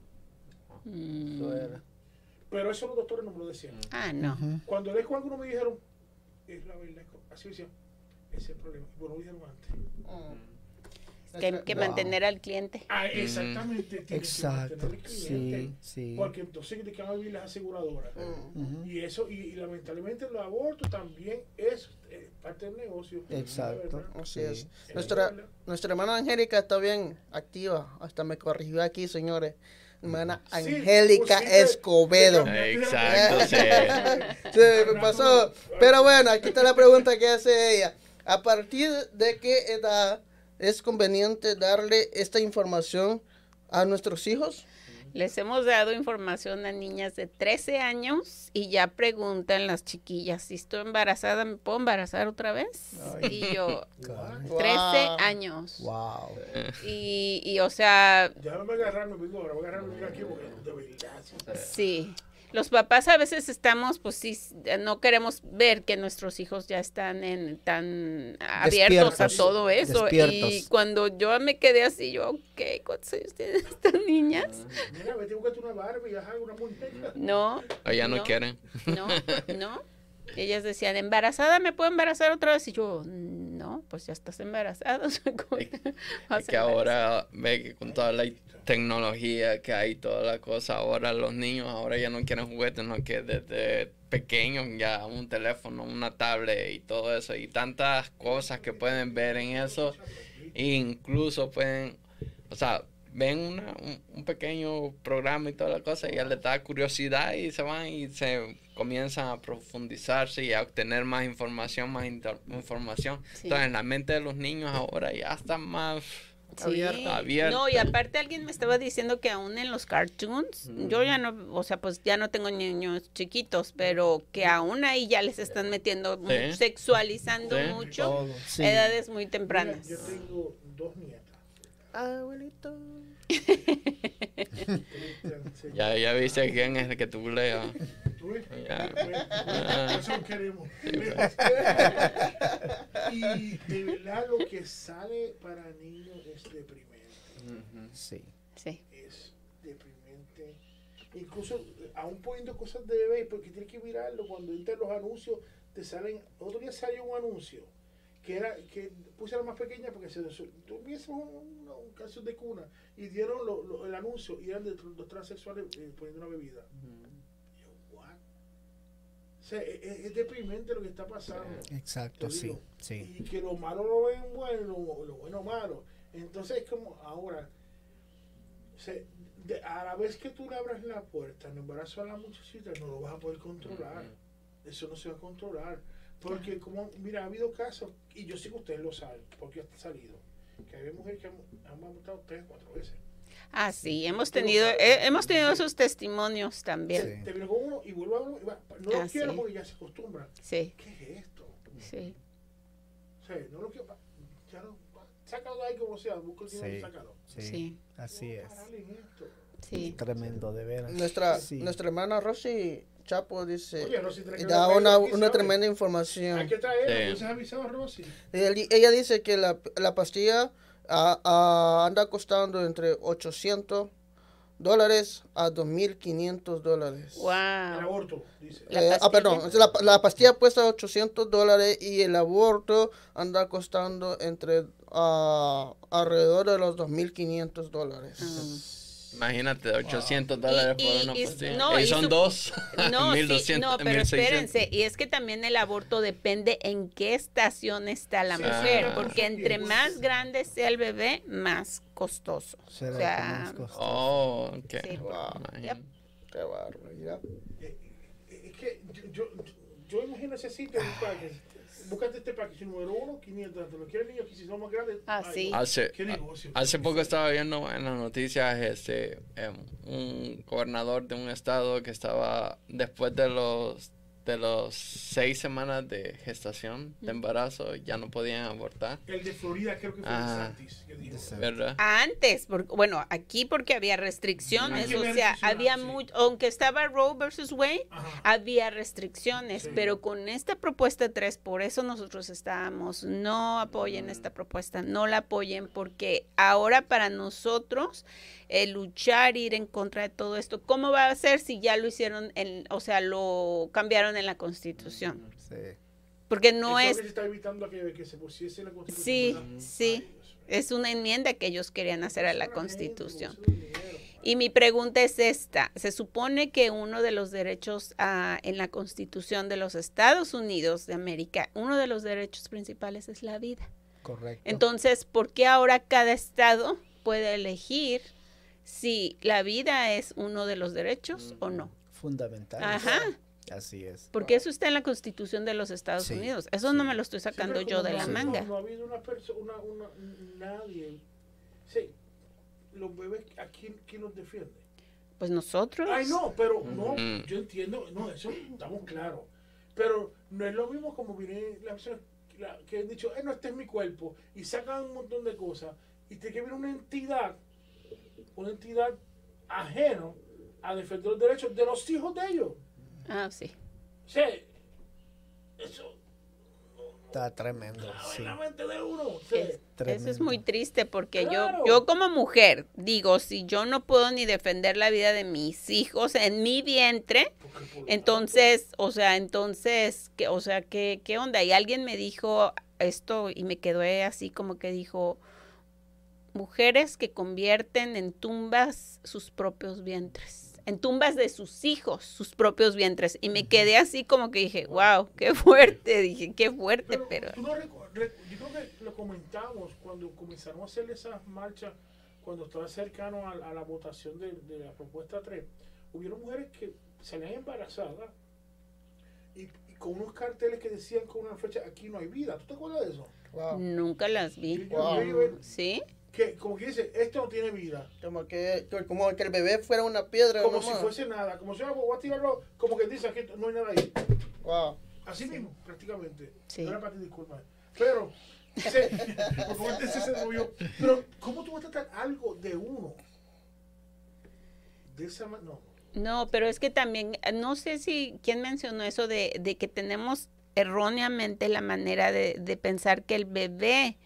Mm. Eso era. Pero eso los doctores no me lo decían. Ah, no. Cuando leí con algunos me dijeron, es la verdad, así decían, ese es el problema. Y bueno, lo dijeron antes. Hay que Wow. mantener al cliente. Ah, exactamente. que Exacto. cliente. Sí, sí. Porque entonces te quedan a vivir las aseguradoras. Y eso, y, y lamentablemente el aborto también es eh, parte del negocio. Exacto. Así Sí. es. Es Nuestra, nuestra hermana Angélica está bien activa. Hasta me corrigió aquí, señores. Hermana Sí, Angélica sí, Escobedo. Exacto, sí. Sí, me pasó. Pero bueno, aquí está la pregunta que hace ella. ¿A partir de qué edad es conveniente darle esta información a nuestros hijos? Les hemos dado información a niñas de 13 años y ya preguntan las chiquillas, si estoy embarazada, ¿me puedo embarazar otra vez? Ay. Y yo, Wow. 13 Wow. años. Wow. Y, y, o sea, Ya me voy a agarrar, me vengo ahora, voy a agarrar me aquí porque de verdad. sí. sí. Los papás a veces estamos, pues sí, no queremos ver que nuestros hijos ya están en, tan abiertos a todo eso. Y despiertos. cuando yo me quedé así, yo, ok, ¿cuántos años tienen estas niñas? Mira, vete a buscarte una Barbie, una muñeca. No, O ya no, No. quieren. no, no. Ellas decían, ¿embarazada me puedo embarazar otra vez? Y yo, no, pues ya estás embarazada. o sea, ¿cómo Es- que ahora ve que con toda la tecnología que hay, toda la cosa, ahora los niños ahora ya no quieren juguetes, no que desde pequeños ya un teléfono, una tablet y todo eso y tantas cosas que pueden ver en eso, e incluso pueden, o sea, ven una, un, un pequeño programa y toda la cosa y ya les da curiosidad y se van y se comienzan a profundizarse y a obtener más información, más inter- información. Sí. Entonces, la mente de los niños ahora ya está más Sí. abierta. Abierta. No, y aparte alguien me estaba diciendo que aún en los cartoons, yo ya no, o sea, pues ya no tengo niños chiquitos, pero que aún ahí ya les están metiendo, sexualizando Sí. mucho Todo. Edades muy Mira, tempranas. yo tengo dos nietas. Abuelito. Sí. Ya, ya viste quién es el que tú leas. ¿Tú ves? Ya. Por Eso queremos. y de verdad lo que sale para niños es deprimente. Sí. Sí. Es deprimente. Incluso aún poniendo cosas de bebé, porque tienes que mirarlo cuando entran los anuncios, te salen. Otro día salió un anuncio que era que puse a la más pequeña porque se tuviese un, un, caso de cuna y dieron lo- lo- el anuncio y eran de los transexuales eh, poniendo una bebida. Yo, what? O sea, es, deprimente lo que está pasando. Exacto, sí, sí. Y que lo malo lo ven bueno, lo, lo bueno malo. Entonces es como ahora, de- a la vez que tú le abras la puerta al embarazo a la muchachita, no lo vas a poder controlar. Eso no se va a controlar. Porque como, mira, ha habido casos, y yo sé que ustedes lo saben, porque ha salido, que hay mujeres que han, han abortado tres, cuatro veces. Ah, sí, hemos tenido, eh, hemos tenido esos testimonios también. Sí. Te con uno y vuelve a uno, y va- no lo Ah, quiero sí. porque ya se acostumbra. Sí, ¿Qué es esto? sí. O sea, no lo quiero, pa- ya no, sácalo de ahí como sea, busca el dinero y sácalo. Sí, Sí. así es. parale en esto. Sí. Tremendo, de veras. Nuestra, Sí. nuestra hermana Rosy Chapo dice, Oye, Rosy, que da una, una tremenda Hay información. que traerlo, Sí. ¿no se ha avisado, Rosy? Ella, ella dice que la, la pastilla ah, ah, anda costando entre 800 dólares a 2.500 dólares. El Wow. aborto, dice. La Eh, ah, pastilla. perdón, la, la pastilla cuesta 800 dólares y el aborto anda costando entre ah, alrededor de los 2.500 dólares. Ah. Imagínate, 800 dólares Y- por y- una y- pastilla. no, y y son su- dos. No, sí, 1200, no, pero 1600. espérense, y es que también el aborto depende en qué estación está la Sí, mujer, ah. porque entre más grande sea el bebé, más costoso. Será o sea, más costoso. Oh, ok. Sí. Wow. Qué barbaridad. Eh, eh, Es que yo, yo, yo imagino ese sitio, un package. Búscate este package número uno, 500. Te lo quieren niños que si son más grandes. Ah, ay, sí. no. Hace, Qué negocio. hace poco estaba viendo en las noticias este, em, un gobernador de un estado que estaba después de los de los seis semanas de gestación, de embarazo, ya no podían abortar, El de Florida creo que fue Ah. de Santis. que dijo. ¿verdad? Antes, porque, bueno, aquí porque había restricciones, o había sea, había sí. mucho, aunque estaba Roe versus Wade, Ajá. había restricciones, Sí. pero con esta propuesta 3, por eso nosotros estábamos, no apoyen Mm. esta propuesta, no la apoyen, porque ahora para nosotros el luchar, ir en contra de todo esto, ¿cómo va a ser si ya lo hicieron, en, o sea, lo cambiaron en la Constitución? Sí. Porque no es, que se está evitando que, que se pusiese la constitución. Sí, ¿verdad? sí. Ay, mío. es una enmienda que ellos querían hacer a la Constitución. Y mi pregunta es esta. Se supone que uno de los derechos ah, en la Constitución de los Estados Unidos de América, uno de los derechos principales es la vida. Correcto. Entonces, ¿por qué ahora cada estado puede elegir si la vida es uno de los derechos o no? Fundamental. Ajá, Así es. porque eso está en la Constitución de los Estados Sí, Unidos. Eso no me lo estoy sacando yo de no la no- manga. No, ha habido una persona, una, nadie. Sí, los bebés, ¿a quién, quién los defiende? Pues nosotros. Ay, no, pero no, Mm. yo entiendo, no, eso estamos claros. Pero no es lo mismo como viene la- que han dicho, eh, no, este es mi cuerpo, y sacan un montón de cosas, y te que viene una entidad, una entidad ajena a defender los derechos de los hijos de ellos. Ah, sí. O sea, eso Está tremendo. Sí. en la mente de uno. o sea, Es- eso es muy triste porque Claro. yo, yo como mujer digo, si yo no puedo ni defender la vida de mis hijos en mi vientre, entonces, o sea, entonces, ¿qué, o sea, ¿qué, qué onda? Y alguien me dijo esto y me quedé así como que dijo, mujeres que convierten en tumbas sus propios vientres. En tumbas de sus hijos, sus propios vientres. Y me quedé así como que dije, wow, qué fuerte. Dije, qué fuerte, pero. no yo creo que lo comentamos cuando comenzaron a hacer esas marchas, cuando estaba cercano a, a la votación de, de la propuesta 3. Hubieron mujeres que salían embarazadas y, y con unos carteles que decían con una fecha, aquí no hay vida. ¿Tú te acuerdas de eso? Wow. Nunca las vi. Wow. ¿Sí? Que como que dice, esto no tiene vida. Como que, como que el bebé fuera una piedra. Como nomás. si fuese nada, como si "Ah, voy a tirarlo, como que dice, aquí no hay nada ahí. Wow. Así mismo, prácticamente. Sí. No era para ti, disculpa. Pero, se, por favor, se movió. Pero, ¿cómo tú vas a tratar algo de uno? De esa manera. No. No, pero es que también, no sé si quién mencionó eso de, de que tenemos erróneamente la manera de, de pensar que el bebé,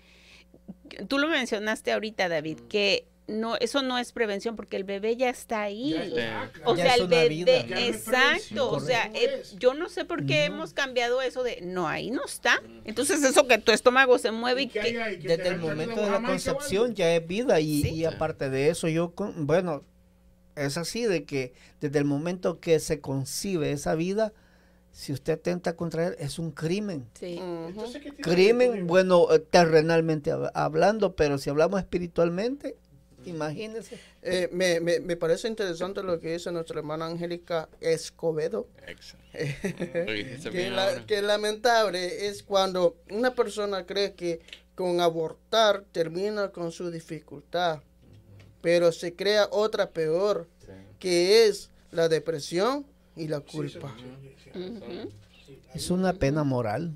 tú lo mencionaste ahorita, David, que no, eso no es prevención porque el bebé ya está ahí. Ya, ah, claro. O Ya sea, es el bebé, vida. No exacto, o sea, eh, yo no sé por qué No. hemos cambiado eso de, no, ahí no está. Entonces eso que tu estómago se mueve y ¿Y qué que... hay ahí? ¿Que Desde el momento de la concepción ya es vida y, Sí. y aparte de eso yo, bueno, es así de que desde el momento que se concibe esa vida, si usted atenta contra él, es un crimen. Sí. Ujú. Entonces, ¿qué tiene Crimen, bueno, eh, terrenalmente hab- hablando, pero si hablamos espiritualmente, imagínese. Eh, me, me, me parece interesante lo que dice nuestra hermana Angélica Escobedo. Que, la- que lamentable es cuando una persona cree que con abortar termina con su dificultad, pero se crea otra peor, que es la depresión y la culpa. Es una pena moral.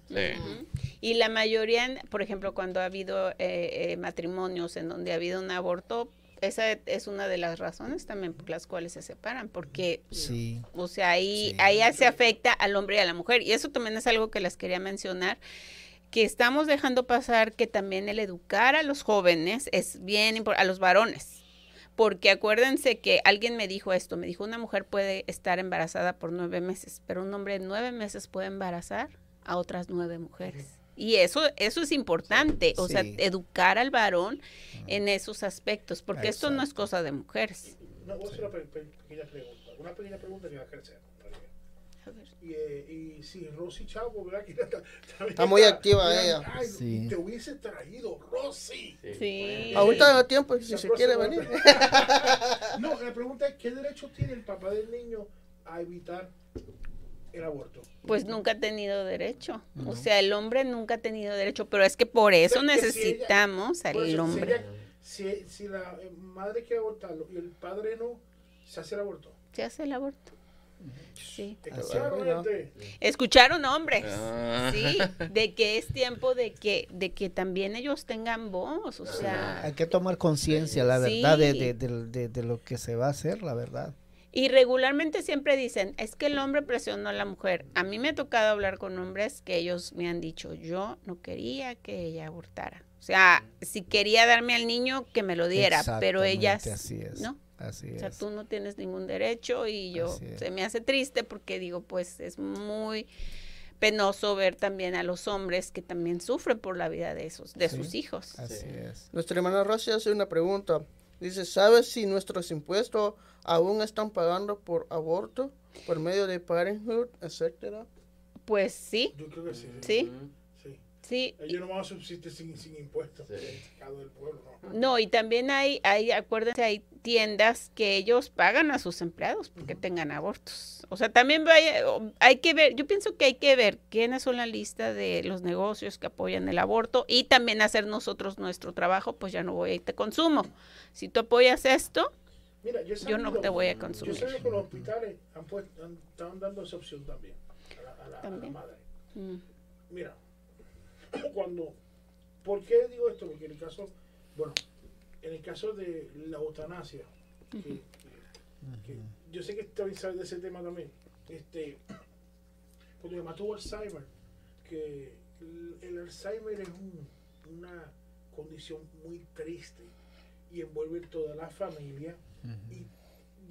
Y la mayoría, por ejemplo, cuando ha habido eh, eh, matrimonios en donde ha habido un aborto, esa es una de las razones también por las cuales se separan, porque, Sí. o sea, ahí, Sí. ahí se afecta al hombre y a la mujer. Y eso también es algo que les quería mencionar, que estamos dejando pasar que también el educar a los jóvenes es bien importante, a los varones. Porque acuérdense que alguien me dijo esto, me dijo, una mujer puede estar embarazada por nueve meses, pero un hombre en nueve meses puede embarazar a otras nueve mujeres. Y eso, eso es importante, o sea, Sí. educar al varón en esos aspectos, porque esto no es cosa de mujeres. No, voy a hacer una pe- pe- pequeña pregunta. Una pequeña pregunta que va a crecer. Y, eh, y si Rosy Chavo, ¿verdad? Que está, Está muy activa Mira, ella. ay, Sí. Te hubiese traído Rosy. Sí. Aún está a tiempo si se quiere venir. No, la pregunta es: ¿qué derecho tiene el papá del niño a evitar el aborto? Pues nunca ha tenido derecho. O sea, el hombre nunca ha tenido derecho, pero es que por eso O sea, que si ella- necesitamos al eso, si hombre. ella- Si, si la madre quiere abortarlo y el padre no, se hace el aborto. Se hace el aborto. Sí. Escucharon, hombres. Ah. Sí, de que es tiempo de que, de que también ellos tengan voz, o sea, Hay que tomar conciencia, la Sí. verdad, de, de- de- de- de lo que se va a hacer, la verdad. y regularmente siempre dicen, es que el hombre presionó a la mujer. A mí me ha tocado hablar con hombres que ellos me han dicho, yo no quería que ella abortara. O sea, si quería darme al niño, que me lo diera, pero ellas, Exactamente, Así es. ¿no? Así O sea, es. tú no tienes ningún derecho y yo se me hace triste porque digo, pues es muy penoso ver también a los hombres que también sufren por la vida de esos, de Sí. sus hijos. Así es. Nuestra hermana Rosy hace una pregunta. Dice, ¿sabes si nuestros impuestos aún están pagando por aborto, por medio de Parenthood, etcétera? Pues sí, Yo creo que sí. sí, sí. Sí. Ellos no van a subsistir sin, sin impuestos. Mercado del pueblo, no. No, y también hay, hay, acuérdense, hay tiendas que ellos pagan a sus empleados porque tengan abortos. O sea, también vaya- hay que ver, yo pienso que hay que ver quiénes son la lista de los negocios que apoyan el aborto y también hacer nosotros nuestro trabajo, pues ya no voy y te consumo. Si tú apoyas esto, Mira, yo, Yo no te voy a Yo consumir. sé que los hospitales han puesto, han- están dando esa opción también a la, a la- a la También. madre. mm, Mira, cuando, ¿por qué digo esto? Porque en el caso, bueno, en el caso de la eutanasia, que, que- que yo sé que también sabes de ese tema también, este, cuando mamá tuvo Alzheimer, que el, el Alzheimer es un- una condición muy triste y envuelve toda la familia y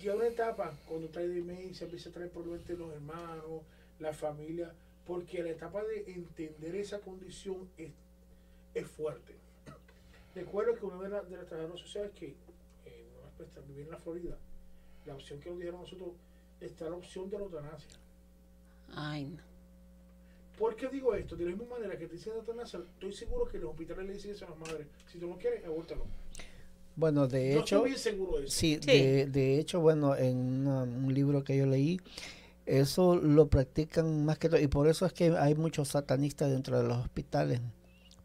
llega una etapa cuando trae demencia, empieza a traer problemas entre los hermanos, la familia, porque la etapa de entender esa condición es, es fuerte. Recuerdo que una de, la- de las trabajadoras sociales que eh, no es presta- vivía en la Florida, la opción que nos dijeron a nosotros, está la opción de la eutanasia. ay, no. ¿Por qué digo esto? De la misma manera que te dicen eutanasia, estoy seguro que los hospitales le dicen eso a las madres. Si tú no quieres, abórtalo. Bueno, de hecho, estoy bien seguro de eso. sí, Sí. De, de hecho, bueno, en una- un libro que yo leí, eso lo practican más que todo, y por eso es que hay muchos satanistas dentro de los hospitales,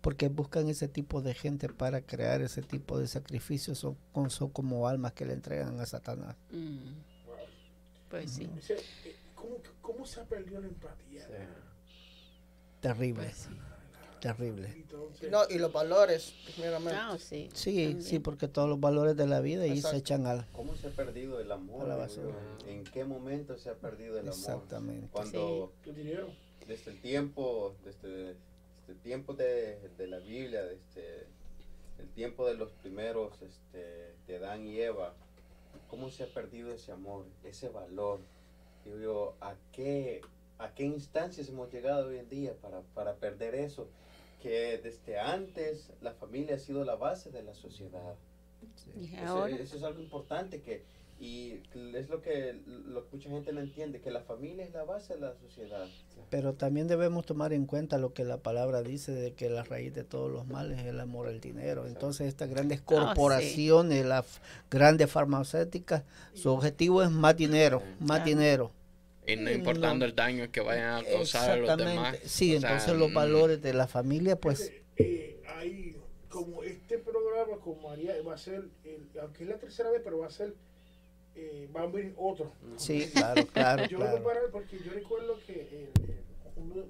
porque buscan ese tipo de gente para crear ese tipo de sacrificios, son, con- son como almas que le entregan a Satanás. Mm, Wow. pues sí. Eh, ¿Cómo, ¿Cómo se ha perdido la empatía? Terrible, Pues sí. Terrible. No, y los valores, primeramente. Ah, sí. Sí, sí, porque todos los valores de la vida y se echan al... ¿Cómo se ha perdido el amor? A la digo basura. yo? ¿En qué momento se ha perdido el amor? Exactamente. Cuando ¿qué dinero? desde el tiempo, desde, desde el tiempo de, de la Biblia, desde el tiempo de los primeros, este, de Adán y Eva, ¿cómo se ha perdido ese amor, ese valor? Digo yo, ¿a qué, a qué instancias hemos llegado hoy en día para, para perder eso? Que desde antes la familia ha sido la base de la sociedad. Y Eso, eso es algo importante que, Y es lo que, lo que mucha gente no entiende, que la familia es la base de la sociedad. Pero también debemos tomar en cuenta lo que la palabra dice de que la raíz de todos los males es el amor al dinero. Entonces estas grandes sí. corporaciones, las grandes farmacéuticas, su objetivo es más dinero, más Claro. dinero. Y no Sí, importando no. el daño que vayan a causar a los demás. Sí, O sea, entonces los mm, valores de la familia, pues, Eh, hay como este programa con María va a ser, el- aunque es la tercera vez, pero va a ser, eh, va a venir otro. sí, claro, claro, yo voy a claro. comparar porque yo recuerdo que el- el- uno-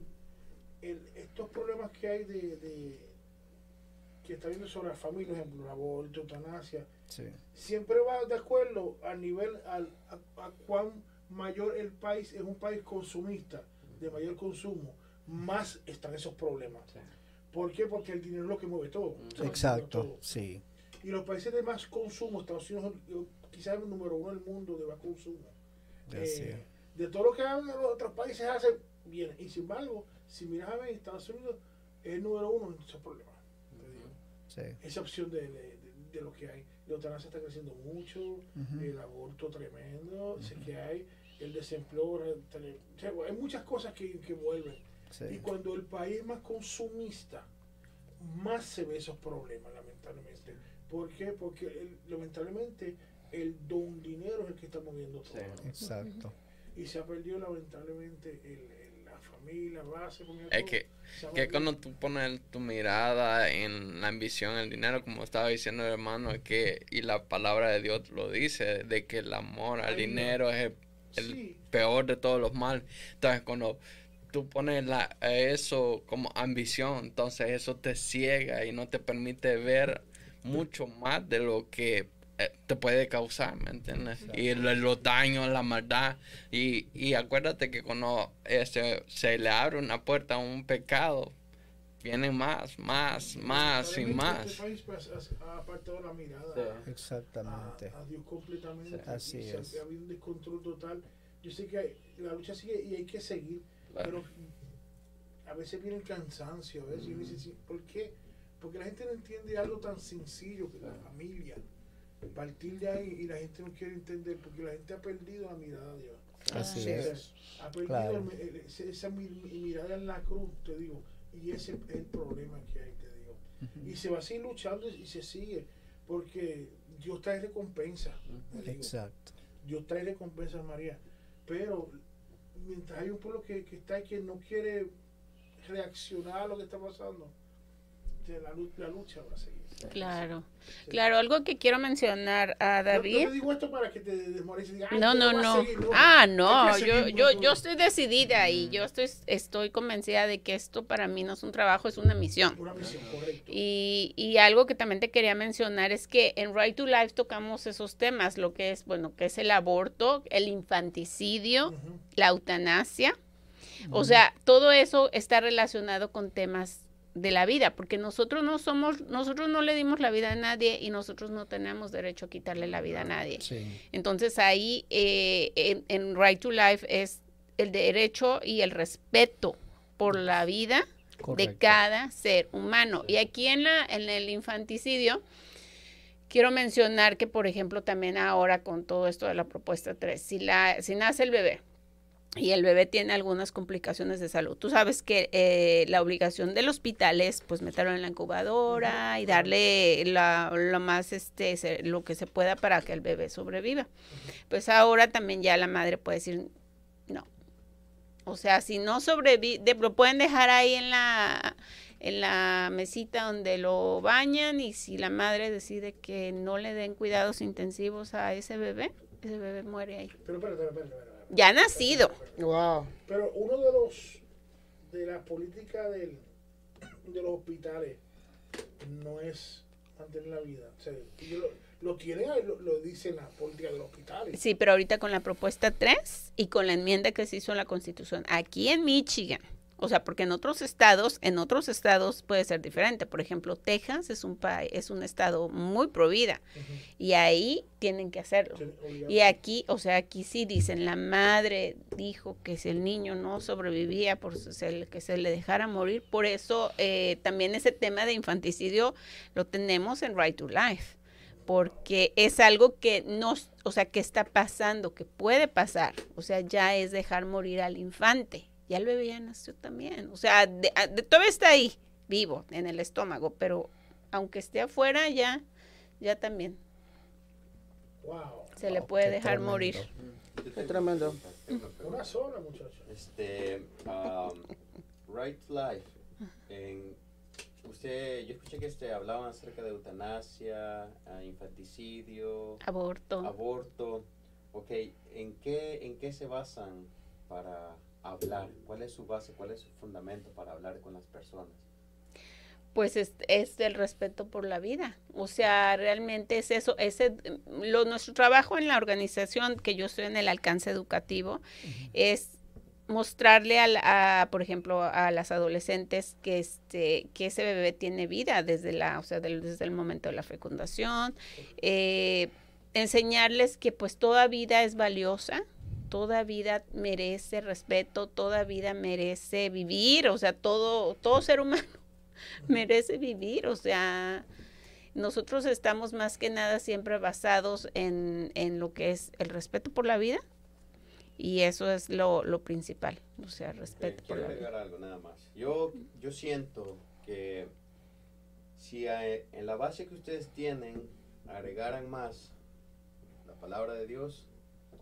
el- estos problemas que hay de, de- que está viendo sobre la familia, por ejemplo, el aborto, eutanasia, Sí, siempre va de acuerdo al nivel al, a, a cuán mayor el país es un país consumista de mayor consumo más están esos problemas. ¿por qué? porque el dinero es lo que mueve todo. Todo. exacto, sí, y los países de más consumo Estados Unidos quizás el número uno del mundo de más consumo. Eh, de todo lo que hagan los otros países hacen bien. Y sin embargo si miras a ver Estados Unidos es el número uno en esos problemas. Sí. esa opción de, de- de lo que hay. La eutanasia está creciendo mucho, el aborto tremendo, sé que hay, el desempleo, tre- o sea, hay muchas cosas que, que vuelven. Y cuando el país es más consumista, más se ve esos problemas, lamentablemente. ¿Por qué? Porque el- lamentablemente el don dinero es el que está moviendo todo. Sí. Exacto. Y se ha perdido lamentablemente el, el- la familia, base, con Es que, que cuando tú pones tu mirada en la ambición, el dinero, como estaba diciendo el hermano, es que, y la palabra de Dios lo dice, de que el amor al Ay, no. dinero es el, el Sí. peor de todos los males. Entonces, cuando tú pones la, eso como ambición, entonces eso te ciega y no te permite ver mucho más de lo que eh, te puede causar, ¿me entiendes? Y lo- los daños, la maldad. Y, y acuérdate que cuando este, se le abre una puerta a un pecado, vienen más, más, más y Lamentablemente, más. Este país pues, ha- apartado la mirada. Sí. Exactamente. a, a Dios completamente. Sí. Así y es. Ha habido un descontrol total. Yo sé que hay- la lucha sigue y hay que seguir, Claro. pero a veces viene el cansancio. A veces uno dice, sí, ¿por qué? Porque la gente no entiende algo tan sencillo que la familia. Partir de ahí y la gente no quiere entender porque la gente ha perdido la mirada de Dios. Así O sea, es. Ha perdido Claro. el- el- ese- esa mi- mi- mirada en la cruz, te digo. Y ese es el problema que hay, te digo. Y se va a seguir luchando y se sigue. Porque Dios trae recompensa. Exacto. Dios trae recompensa, María. Pero mientras hay un pueblo que, que está ahí que no quiere reaccionar a lo que está pasando, la lucha va a seguir. Claro, Sí. claro, algo que quiero mencionar a David. te digo esto para que te desmores y digas, "Ay, No, yo no, no. seguir", Ah, no, yo, yo, yo estoy decidida y yo estoy, estoy convencida de que esto para mí no es un trabajo, es una misión. Una misión, correcto. Y, y algo que también te quería mencionar es que en Right to Life tocamos esos temas, lo que es, bueno, que es el aborto, el infanticidio, la eutanasia. O sea, todo eso está relacionado con temas de la vida, porque nosotros no somos, nosotros no le dimos la vida a nadie y nosotros no tenemos derecho a quitarle la vida a nadie. Sí. Entonces ahí eh, en, en Right to Life es el derecho y el respeto por la vida de cada ser humano. Y aquí en, la, en el infanticidio, quiero mencionar que, por ejemplo, también ahora con todo esto de la propuesta 3, si, la, si nace el bebé y el bebé tiene algunas complicaciones de salud, tú sabes que eh, la obligación del hospital es pues meterlo en la incubadora y darle lo más, este, lo que se pueda para que el bebé sobreviva. Pues ahora también ya la madre puede decir, no. O sea, si no sobrevive, lo pueden dejar ahí en la en la mesita donde lo bañan y si la madre decide que no le den cuidados intensivos a ese bebé, ese bebé muere ahí. Pero espérate, espérate. Ya ha nacido. Wow. Pero uno de los de la política del, de los hospitales no es mantener la vida. O sea, ellos lo, lo tienen ahí, lo, lo dice la política de los hospitales. Sí, pero ahorita con la propuesta 3 y con la enmienda que se hizo en la Constitución, aquí en Michigan, o sea, porque en otros estados, en otros estados puede ser diferente. Por ejemplo, Texas es un país, es un estado muy pro vida Ujú. y ahí tienen que hacerlo. Sí. Y aquí, o sea, aquí sí dicen, la madre dijo que si el niño no sobrevivía, por se que se le dejara morir. Por eso eh, también ese tema de infanticidio lo tenemos en Right to Life. porque es algo que no, o sea, que está pasando, que puede pasar, o sea, ya es dejar morir al infante, ya el bebé ya nació también, o sea, de, de, todavía está ahí, vivo, en el estómago, pero aunque esté afuera, ya, ya también. Wow. Se le puede dejar tremendo. morir. Qué tremendo. Una sola, muchachos. Este, um, Right Life. En, usted, yo escuché que este, hablaban acerca de eutanasia, ah, infanticidio, Aborto. aborto. Ok, ¿en qué, ¿en qué se basan para hablar? ¿Cuál es su base, cuál es su fundamento para hablar con las personas? pues es, es el respeto por la vida. O sea, realmente es eso, ese lo, nuestro trabajo en la organización que yo estoy en el alcance educativo es mostrarle a, a, por ejemplo, a las adolescentes que este que ese bebé tiene vida desde la, o sea, del- desde el momento de la fecundación, eh, enseñarles que pues toda vida es valiosa, toda vida merece respeto, toda vida merece vivir, o sea, todo todo ser humano merece vivir, o sea, nosotros estamos más que nada siempre basados en, en lo que es el respeto por la vida y eso es lo, lo principal, o sea, Ok, respeto por la vida. algo nada más. Yo, yo siento que si en la base que ustedes tienen agregaran más la palabra de Dios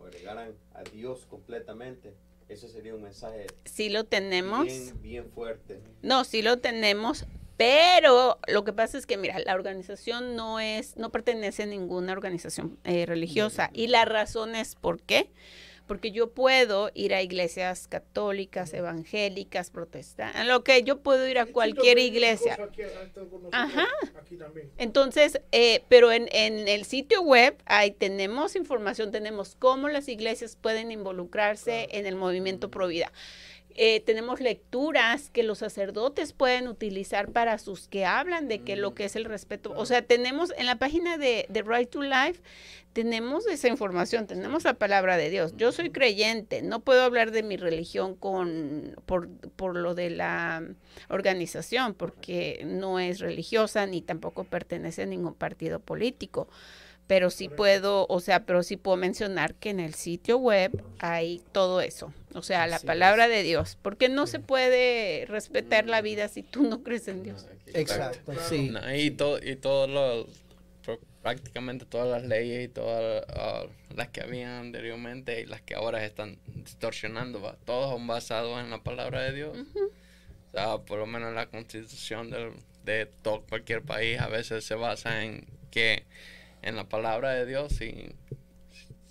o agregaran a Dios completamente, eso sería un mensaje Sí lo tenemos, bien, bien fuerte. no, sí lo tenemos, pero lo que pasa es que, mira, la organización no es, no pertenece a ninguna organización eh, religiosa y la razón es por qué. Porque yo puedo ir a iglesias católicas, evangélicas, protestantes, lo que yo puedo ir a cualquier iglesia. Ajá. Aquí también. Entonces, eh, pero en, en el sitio web ahí tenemos información, tenemos cómo las iglesias pueden involucrarse en el movimiento pro vida. Eh, tenemos lecturas que los sacerdotes pueden utilizar para sus que hablan de que lo que es el respeto. O sea, tenemos en la página de, de Right to Life, tenemos esa información, tenemos la palabra de Dios. Yo soy creyente, no puedo hablar de mi religión con por, por lo de la organización, porque no es religiosa ni tampoco pertenece a ningún partido político. Pero sí puedo, o sea, pero sí puedo mencionar que en el sitio web hay todo eso. O sea, la palabra de Dios. Porque no se puede respetar la vida si tú no crees en Dios. Exacto, sí. No, y todo, y todos los, pr- prácticamente todas las leyes y todas ah, las que habían anteriormente y las que ahora están distorsionando, ¿va? todos son basados en la palabra de Dios. O sea, por lo menos la constitución del- de todo, cualquier país a veces se basa en que en la palabra de Dios y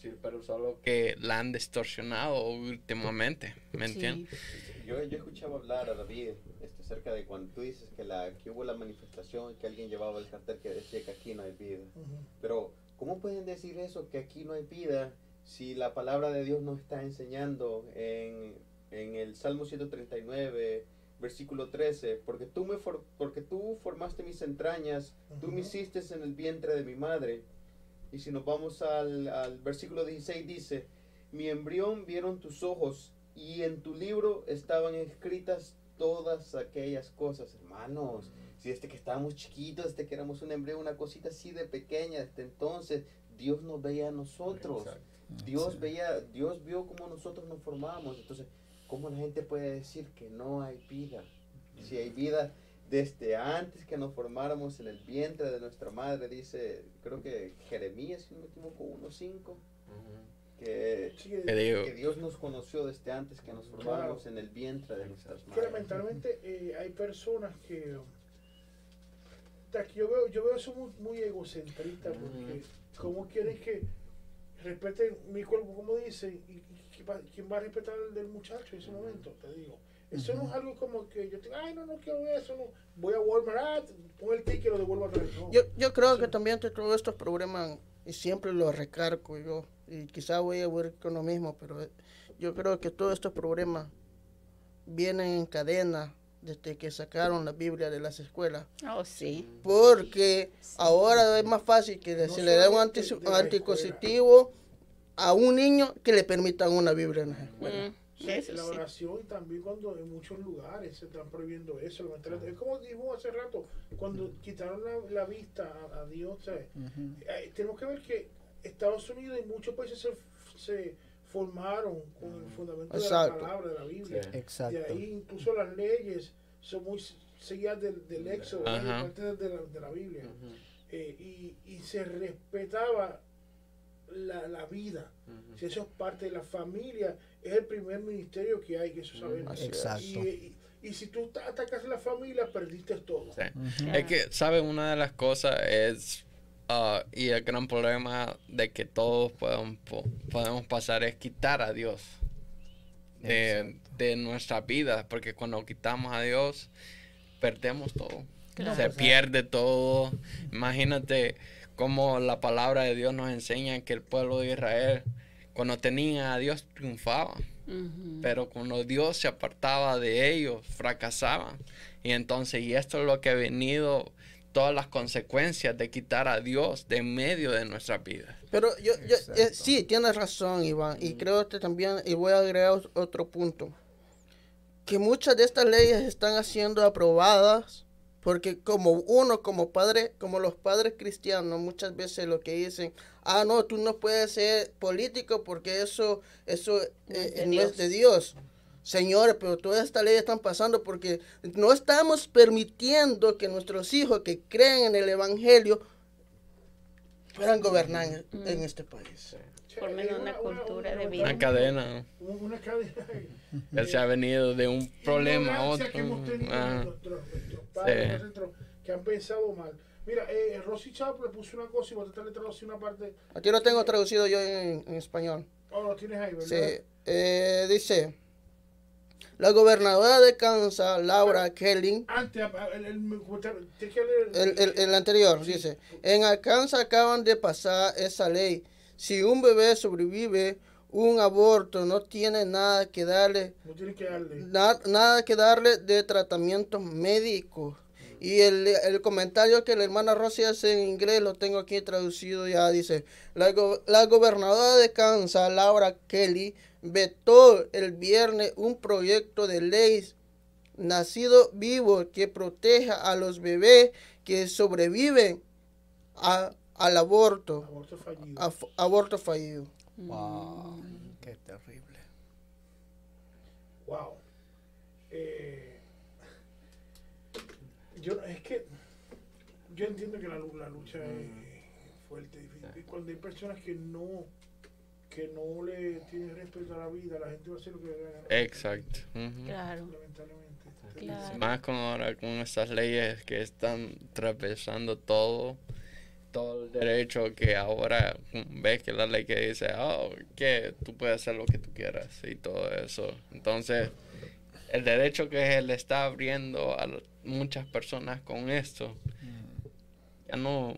sí, pero solo que la han distorsionado últimamente, ¿me Sí. entiendes? Yo, yo escuchaba hablar a David este, acerca de cuando tú dices que, la, que hubo la manifestación, que alguien llevaba el cartel que decía que aquí no hay vida. Ujú. Pero, ¿cómo pueden decir eso, que aquí no hay vida, si la palabra de Dios nos está enseñando en, en el Salmo 139, versículo 13? Porque tú, me for- porque tú formaste mis entrañas, tú me hiciste en el vientre de mi madre. Y si nos vamos al, al versículo 16, dice, mi embrión vieron tus ojos y en tu libro estaban escritas todas aquellas cosas, hermanos. Si desde que estábamos chiquitos, desde que éramos un embrión, una cosita así de pequeña, desde entonces Dios nos veía a nosotros. Dios veía, Dios vio cómo nosotros nos formábamos. Entonces, ¿cómo la gente puede decir que no hay vida? Si hay vida desde antes que nos formáramos en el vientre de nuestra madre, dice, creo que Jeremías, si no me equivoco, 1.5, que, Sí, Que que Dios nos conoció desde antes que nos formáramos en el vientre de nuestras que madres. lamentablemente eh, hay personas que, que yo veo yo veo eso muy, muy egocentrista porque cómo quieren que respeten mi cuerpo como dicen y, y ¿quién va- quién va a respetar el del muchacho en ese momento te digo eso no es algo como que yo te ay no no quiero eso no voy a Walmart ah, pon el ticket y lo devuelvo atrás no. Yo, yo creo que también te todos estos problemas, y siempre lo recargo yo, y quizá voy a ver con lo mismo, pero eh, yo creo que todos estos problemas vienen en cadena desde que sacaron la Biblia de las escuelas. Oh, sí. Porque ahora es más fácil que No se le dé un la anticonceptivo a un niño que le permitan una Biblia en las escuelas. Mm, Sí, Eso la sí. oración también cuando en muchos lugares se están prohibiendo eso. lamentablemente. Es como dijimos hace rato, cuando quitaron la, la vista a, a Dios. ¿sabes? Ujú. Eh, tenemos que ver que Estados Unidos y muchos países se, se formaron con el fundamento Exacto. de la palabra, de la Biblia. Sí. Exacto. De ahí incluso las leyes son muy seguidas del, del éxodo, de, la, de la Biblia. Eh, y, y se respetaba la, la vida. ujú. Si eso es parte de la familia, es el primer ministerio que hay, que eso sabemos. Así es. Exacto. Y, y- y si tú ta- atacas a la familia, perdiste todo. Sí. Es que, ¿sabes? Una de las cosas es, ah, y el gran problema de que todos podemos, po- podemos pasar es quitar a Dios de, de nuestra vida, porque cuando quitamos a Dios, perdemos todo. Claro. Se pierde todo. Imagínate cómo la palabra de Dios nos enseña que el pueblo de Israel, cuando tenía a Dios, triunfaba. Pero cuando Dios se apartaba de ellos, fracasaban. Y entonces, y esto es lo que ha venido, todas las consecuencias de quitar a Dios de en medio de nuestra vida. Pero yo, yo eh, sí, tienes razón, Iván, y creo que también, y voy a agregar ot- otro punto, que muchas de estas leyes están siendo aprobadas porque como uno, como padre, como los padres cristianos, muchas veces lo que dicen, ah, no, tú no puedes ser político porque eso, eso No es eh, de no Dios. es de Dios. Señores, pero todas estas leyes están pasando porque no estamos permitiendo que nuestros hijos que creen en el Evangelio puedan gobernar en, Mm. en este país. Por menos una cultura de vida. Una cadena Una, una cadena. que se ha venido de un problema a otro. que hemos tenido Ajá. nuestros, nuestros padres, Sí. que han pensado mal. Mira, eh, Rosy Chap le puso una cosa y voy a tratar de traducir una parte. Aquí lo tengo traducido yo en, en español. Oh, lo tienes ahí, ¿verdad? Sí, eh, dice, la gobernadora de Kansas, Laura Kelly, Antes, ah, el, el, el anterior, dice, en Arkansas acaban de pasar esa ley. Si un bebé sobrevive un aborto, no tiene nada que darle, No tienes que darle. na- nada que darle de tratamiento médico. Y el, el comentario que la hermana Rosy hace en inglés lo tengo aquí traducido ya. Dice, la, go- la gobernadora de Kansas, Laura Kelly, vetó el viernes un proyecto de ley nacido vivo que proteja a los bebés que sobreviven a- al aborto, Aborto fallido. a- aborto fallido. Wow, qué terrible. Wow. Eh, yo, es que yo entiendo que la, lu- la lucha es fuerte, difícil. Y cuando hay personas que no que no le tienen respeto a la vida, la gente va a hacer lo que le dé. Exacto. Claro. Lamentablemente. Claro. Más con ahora con estas leyes que están atravesando todo, todo el derecho que ahora mm, ves que la ley que dice, oh, que tú puedes hacer lo que tú quieras y todo eso. Entonces, el derecho que él está abriendo a muchas personas con esto, ya no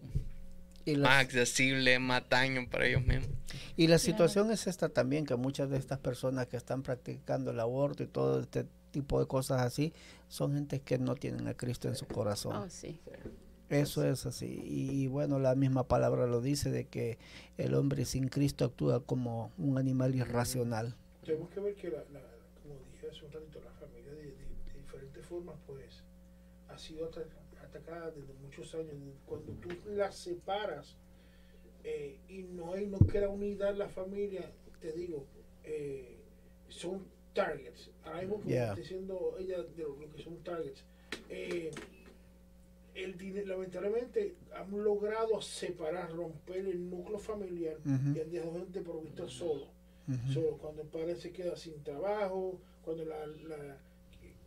Y más accesible, más daño para ellos mismos. y la situación es esta también, que muchas de estas personas que están practicando el aborto y todo este tipo de cosas así, son gente que no tienen a Cristo en su corazón. Oh, sí. Eso es así. Y, bueno, la misma palabra lo dice de que el hombre sin Cristo actúa como un animal irracional. Tenemos que ver que, la, la- como dije hace un ratito, la formas, pues, ha sido ata- atacada desde muchos años. Cuando tú las separas eh, y no hay no queda unidad la familia, te digo, eh, son targets. Ahora mismo, como Yeah. está diciendo ella, de lo, que son targets. Eh, el dinero, lamentablemente, han logrado separar, romper el núcleo familiar Ujú. y han dejado gente por visto solo. Ujú. Solo cuando el padre se queda sin trabajo, cuando la, la-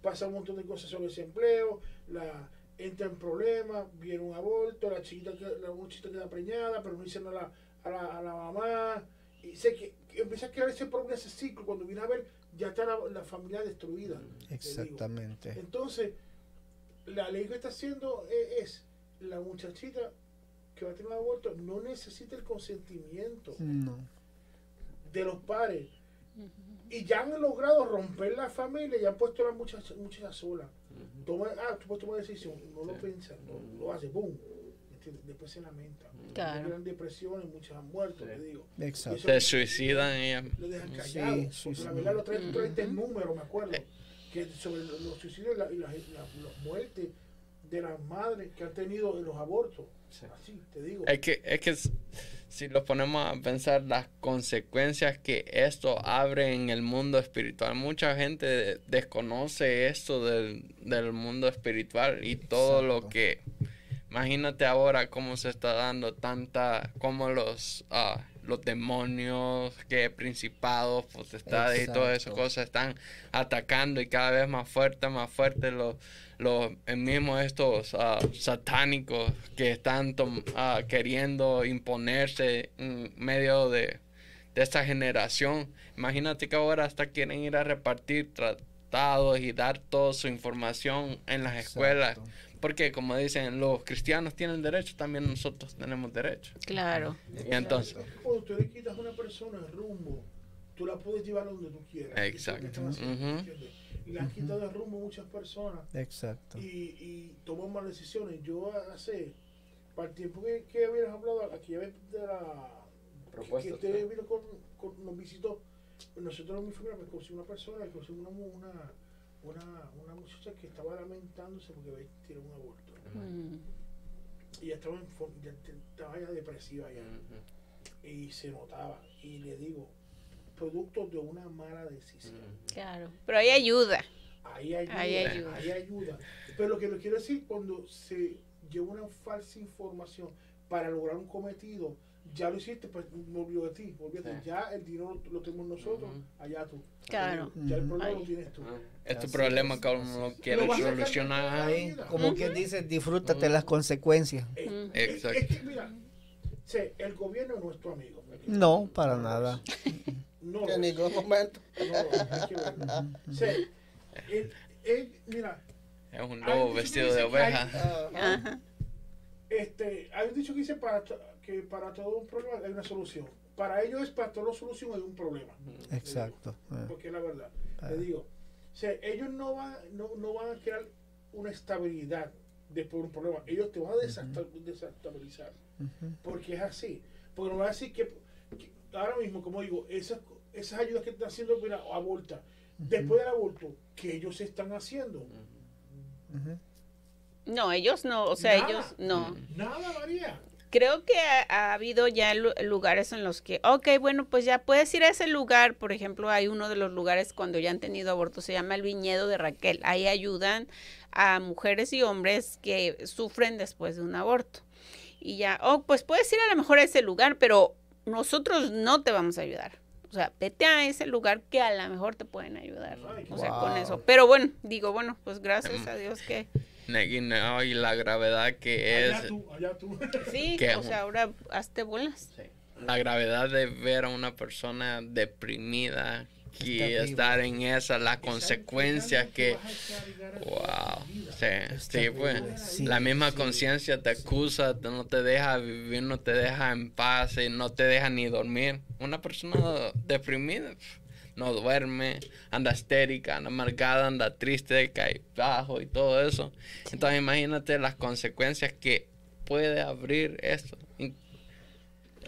pasa un montón de cosas sobre desempleo, la entra en problemas, viene un aborto, la chiquita queda, la muchachita queda preñada, pero no dicen a la, a la, a la mamá, y sé que, que empieza a crear ese problema, ese ciclo, cuando viene a ver, ya está la, la familia destruida. Exactamente. Entonces, la ley que está haciendo e- es, la muchachita que va a tener un aborto no necesita el consentimiento No. de los padres. Y ya han logrado romper la familia y han puesto a la muchacha, muchacha sola. Toma, ah, tú puedes tomar decisión, no lo piensas, no, lo haces, boom. ¿Me ¿entiendes? después se lamentan. Claro. Tienen depresión y muchos han muerto, te digo. Exacto. Se suicidan y lo dejan Sí, callado. sí, porque sí. la verdad, lo trae, tú traiste el número, me acuerdo, que sobre los suicidios y la- y las la- las muertes de las madres que han tenido en los abortos. Así, te digo. Es que, es que si lo ponemos a pensar las consecuencias que esto abre en el mundo espiritual, mucha gente desconoce esto del, del mundo espiritual y todo lo que... Imagínate ahora cómo se está dando tanta, como los, ah, los demonios, que principados, potestades y todas esas cosas están atacando y cada vez más fuerte, más fuerte los, los mismos estos ah, satánicos que están tom- ah, queriendo imponerse en medio de, de esta generación. Imagínate que ahora hasta quieren ir a repartir tratados y dar toda su información en las escuelas. Porque como dicen, los cristianos tienen derecho, también nosotros tenemos derecho. Claro. Y entonces, Cuando tú le quitas a una persona el rumbo, tú la puedes llevar donde tú quieras. Exacto. Y le han quitado el rumbo a muchas personas Exacto. y, y toman malas decisiones. Yo hace, para el tiempo que, que habías hablado, aquí ya ves de la Propuestas, que usted ¿no? vino con, con- nos visitó, nosotros en mi familia pues, conocimos una persona, conocimos una, una, una, una muchacha que estaba lamentándose porque había tirado un aborto. Mm. Y ya estaba, en, ya estaba ya depresiva ya. Y se notaba. Y le digo, producto de una mala decisión. Claro. Pero hay ayuda. Ahí ayuda, Ahí ahí ayuda. ayuda. Pero lo que le quiero decir, cuando se lleva una falsa información para lograr un cometido, ya lo hiciste, pues no olvidó de ti. olvídate. Sí. Ya el dinero lo tenemos nosotros, allá tú. Claro. Ya el problema lo tienes tú. es tu problema lo Lo vas a sacar solucionar. de Ahí, como Ujú. quien dice, disfrútate las consecuencias. Eh, Ujú. es- Exacto. Es, que, mira, sé, el gobierno no es tu amigo. No, para nada. No, En ningún momento. No, hay que verlo. Sé, él- él, mira, Es un lobo vestido de oveja. Ajá. Ajá. este, hay un dicho que dice para que para todo un problema hay una solución. Para ellos es para toda solución hay un problema. Exacto. eh. Porque es la verdad. Ah. Le digo, o sea, ellos no van, no, no van a crear una estabilidad después de un problema. Ellos te van a desesta- desestabilizar. Ujú. Porque es así. Porque no van a decir que ahora mismo, como digo, esas, esas ayudas que están haciendo, mira, aborta. Después del aborto, que ellos están haciendo? No, ellos no, o sea, Nada. ellos no. Nada, María. Creo que ha, ha habido ya lu- lugares en los que, ok, bueno, pues ya puedes ir a ese lugar. Por ejemplo, hay uno de los lugares cuando ya han tenido aborto, se llama el viñedo de Raquel. Ahí ayudan a mujeres y hombres que sufren después de un aborto. Y ya, oh, pues puedes ir a lo mejor a ese lugar, pero nosotros no te vamos a ayudar. O sea, vete a ese lugar que a lo mejor te pueden ayudar. Ay, O sea, con eso. Pero bueno, digo, bueno, pues gracias a Dios que no, y la gravedad que Allá es tú, allá tú. sí, o sea, ahora hazte bolas. la gravedad de ver a una persona deprimida y terrible. estar en esa, las consecuencias que, wow, sí, sí, pues, la misma conciencia te acusa, te- no te deja vivir, no te deja en paz y no te deja ni dormir. Una persona deprimida no duerme, anda histérica, anda amargada, anda triste, cae bajo y todo eso. Entonces imagínate las consecuencias que puede abrir esto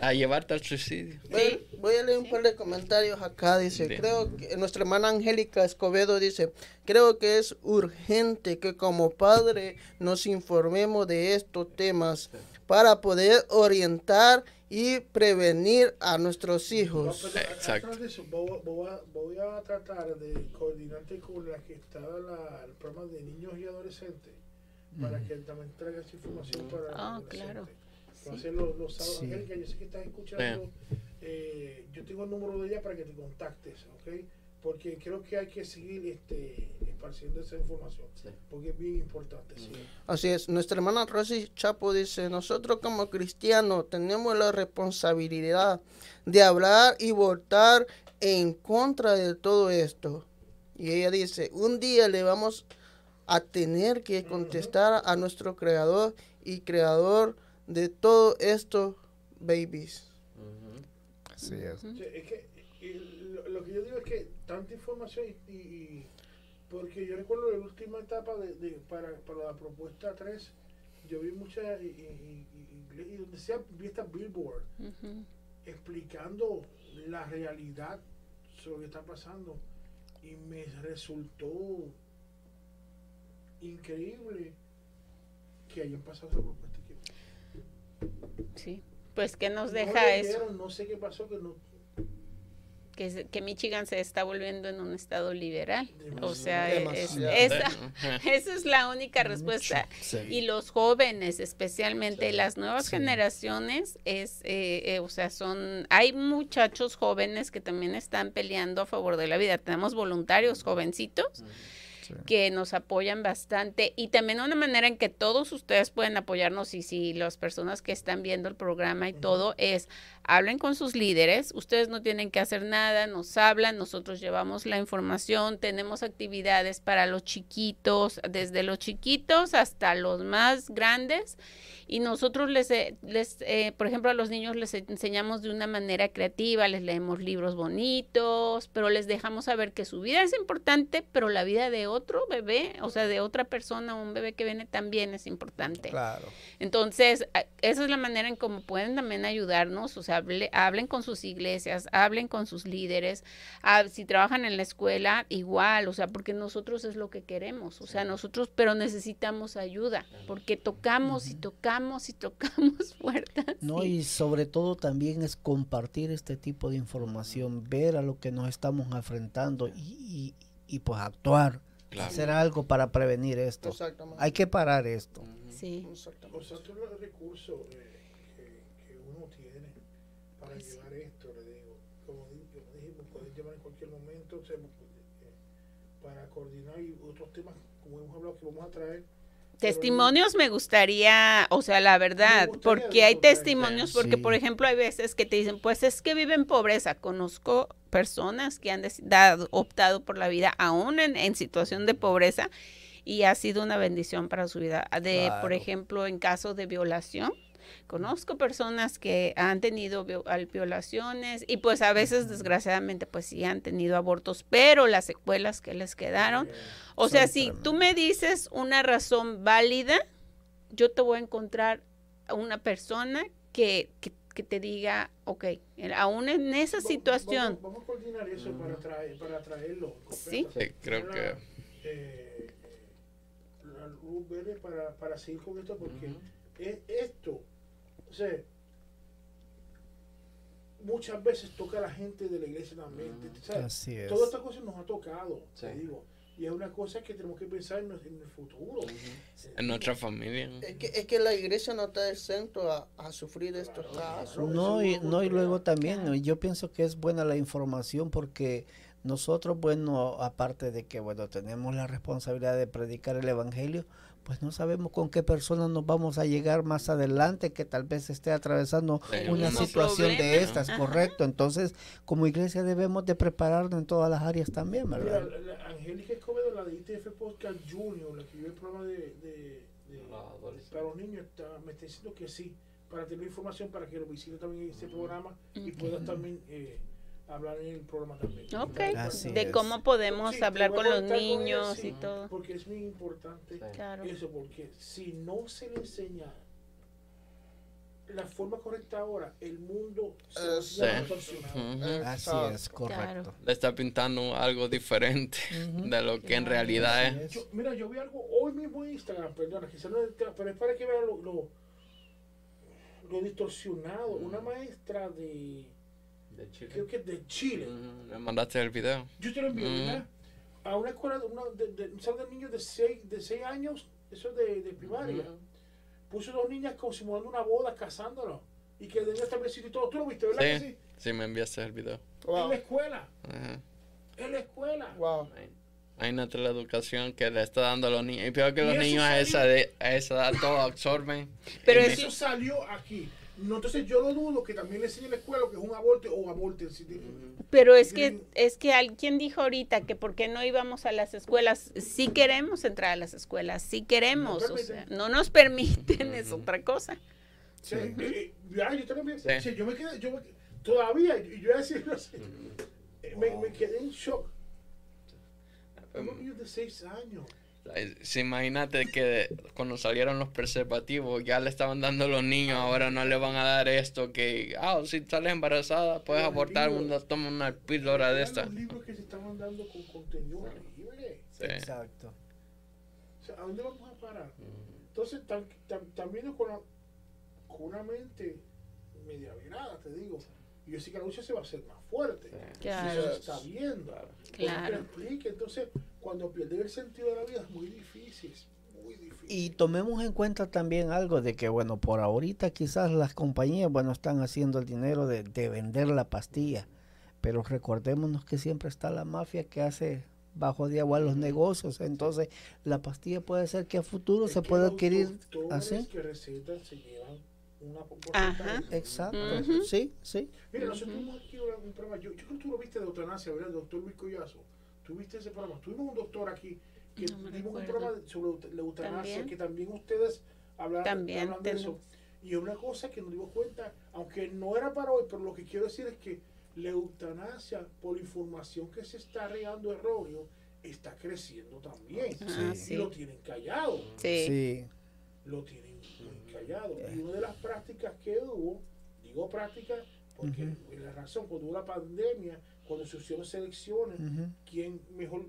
a llevarte al suicidio. Voy, voy a leer un par de comentarios acá. Dice, Bien. creo que nuestra hermana Angélica Escobedo dice, creo que es urgente que como padre nos informemos de estos temas para poder orientar y prevenir a nuestros No, hijos. a- Exacto. atrás de eso, voy, voy a, voy a tratar de coordinarte con la que está la, el programa de niños y adolescentes para que también traiga esa información para Ah, adolescentes. claro. Va a ser los, los sábados. Sí. Angélica, yo sé que estás escuchando. eh, yo tengo el número de ella para que te contactes, ¿ok? Porque creo que hay que seguir este, esparciendo esa información. Porque es bien importante. sí. Así es, nuestra hermana Rosy Chapo dice, nosotros como cristianos tenemos la responsabilidad de hablar y votar en contra de todo esto. Y ella dice, un día le vamos a tener que contestar a nuestro creador y creador de todo esto, babies. Así es. Sí, es que y lo, lo que yo digo es que tanta información y, y- y- porque yo recuerdo la última etapa de, de- para, para la propuesta 3 yo vi muchas iglesias, y donde sea, vi esta billboard explicando la realidad sobre lo que está pasando y me resultó increíble que hayan pasado esa propuesta. Que Sí. Pues, ¿qué nos no deja eso? No sé qué pasó, que no. Que, que Michigan se está volviendo en un estado liberal. O sea, es- esa, esa es la única respuesta. Sí. Y los jóvenes, especialmente Sí. las nuevas Sí. generaciones, es, eh, eh, o sea, son, hay muchachos jóvenes que también están peleando a favor de la vida. Tenemos voluntarios jovencitos Sí. que nos apoyan bastante y también una manera en que todos ustedes pueden apoyarnos y si las personas que están viendo el programa y todo es hablen con sus líderes, ustedes no tienen que hacer nada, nos hablan, nosotros llevamos la información, tenemos actividades para los chiquitos, desde los chiquitos hasta los más grandes y nosotros les, eh, les eh, por ejemplo, a los niños les enseñamos de una manera creativa, les leemos libros bonitos, pero les dejamos saber que su vida es importante, pero la vida de otro bebé, o sea, de otra persona, un bebé que viene también es importante. Claro. Entonces, esa es la manera en cómo pueden también ayudarnos, o sea, hable- hablen con sus iglesias, hablen con sus líderes, ah, si trabajan en la escuela, igual, o sea, porque nosotros es lo que queremos, o sea, nosotros, pero necesitamos ayuda, porque tocamos y tocamos y tocamos puertas. No, y- y sobre todo también es compartir este tipo de información, ver a lo que nos estamos enfrentando y, y, y, pues actuar, Claro. hacer algo para prevenir esto. Exactamente. Hay que parar esto. sí. Exactamente. Nosotros los recursos eh, que, que uno tiene para Pues sí. llevar esto, le digo, como, como dijimos, llamar en cualquier momento o sea, eh, para coordinar y otros temas, como hemos hablado, que vamos a traer. Testimonios me gustaría, o sea, la verdad, porque hay testimonios, porque Sí. por ejemplo hay veces que te dicen, pues es que viven pobreza. Conozco personas que han dado- optado por la vida aún en, en situación de pobreza y ha sido una bendición para su vida. De, por ejemplo, en caso de violación. Conozco personas que han tenido violaciones y pues a veces desgraciadamente pues sí han tenido abortos, pero las secuelas que les quedaron. O sea, si tú me dices una razón válida, yo te voy a encontrar a una persona que, que, que te diga, ok, aún en esa situación, Vamos, vamos a coordinar eso para, traer, para traerlo. Sí. Sí, creo que- Eh, la luz verde para, para seguir con esto, porque es esto, o sea, muchas veces toca a la gente de la iglesia también. Ujú. ¿sabes? Así es. Todas estas cosas nos ha tocado, te Sí. digo. Y es una cosa que tenemos que pensar en, en el futuro. En nuestra familia. Es que, es que la iglesia no está exento a, a sufrir estos casos. No, y, no, y luego también, Claro. yo pienso que es buena la información porque nosotros, bueno, aparte de que, bueno, tenemos la responsabilidad de predicar el Evangelio, pues no sabemos con qué persona nos vamos a llegar más adelante que tal vez esté atravesando Sí, una situación de problema. estas, Ajá. correcto. Entonces, como iglesia debemos de prepararnos en todas las áreas también, Mira, ¿verdad? la, la Angélica Escobedo, la de ITF Podcast Junior, la que vive el programa de, de, de- para los niños, está- me está diciendo que sí, para tener información para que lo visite también en este programa y Ujú. puedas también eh, hablar en el programa también. ok, Así de es. cómo podemos Sí, hablar con los con niños y todo. Porque es muy importante Claro. eso, porque si no se le enseña la forma correcta ahora, el mundo se va a Sí. distorsionado. Ujú. Así es, correcto. Le está pintando algo diferente de lo que en realidad es. es. Yo- mira, yo vi algo hoy mismo en Instagram, perdona, quizás no es pero es para que vean lo, lo, lo distorsionado. Una maestra de, creo que es de Chile, Ujú, Me mandaste el video. yo te lo envío, Mm. ¿verdad? A una escuela de, una, de, de, un salón de niños de 6 de seis años, eso es de, de primaria. Ujú. Puso dos niñas como simulando una boda, casándolos. Y que el niño está vestido y todo. ¿Tú lo viste, verdad? que Sí, sí? sí, me enviaste el video. En Wow. la escuela, Ajá. en la escuela. Wow. Hay una educación que le está dando a los niños. Y peor que los eso niños a salió- esa, de- a esa edad todo absorben. Pero Y es- Eso salió aquí. No, entonces yo lo dudo que también le enseñe en la escuela lo que es un aborto o aborto. si Pero es que es que alguien dijo ahorita que por qué no íbamos a las escuelas. Sí queremos entrar a las escuelas, sí queremos, No o sea, permiten. no nos permiten, es otra cosa. Sí, eh, ya, yo también. Sí. sí, yo me quedé, yo me- todavía, y yo voy a eh, me, me quedé en shock. Niños de 6 años. Sí, imagínate que cuando salieron los preservativos ya le estaban dando a los niños, ahora no le van a dar esto que, ah, si sales embarazada puedes Pero, abortar, una, toma una píldora de esta. los libros que se estaban dando con contenido horrible. Sí. Exacto. O sea, ¿a dónde vamos a parar? Entonces, tam- tam- también con, con una mente media virada, te digo. Y yo sé que la lucha se va a hacer más fuerte. Claro. Eso se está viendo. Claro. Explique, entonces, cuando pierdes el sentido de la vida es muy difícil. es Muy difícil. Y tomemos en cuenta también algo de que, bueno, por ahorita quizás las compañías, bueno, están haciendo el dinero de, de vender la pastilla, pero recordémonos que siempre está la mafia que hace bajo de agua los negocios, entonces la pastilla puede ser que a futuro Es se pueda adquirir así. que recetan se llevan una Ajá. porcentaje. Exacto, sí, sí. Mira, nosotros tuvimos aquí un programa, yo, yo creo que tú lo viste de eutanasia, ¿verdad? El doctor Luis Collazo. ¿Tú viste ese programa? Tuvimos un doctor aquí que No me dimos un programa sobre la eutanasia, ¿También? que también ustedes hablaron, También hablan de eso. Y una cosa que nos dimos cuenta, aunque no era para hoy, pero lo que quiero decir es que la eutanasia, por información que se está regando erróneo, está creciendo también. Ah, Y sí. lo tienen callado Sí. Sí, lo tienen muy callado. Y una de las prácticas que hubo, digo prácticas porque es la razón, cuando hubo la pandemia, cuando se hicieron selecciones, ujú, quién mejor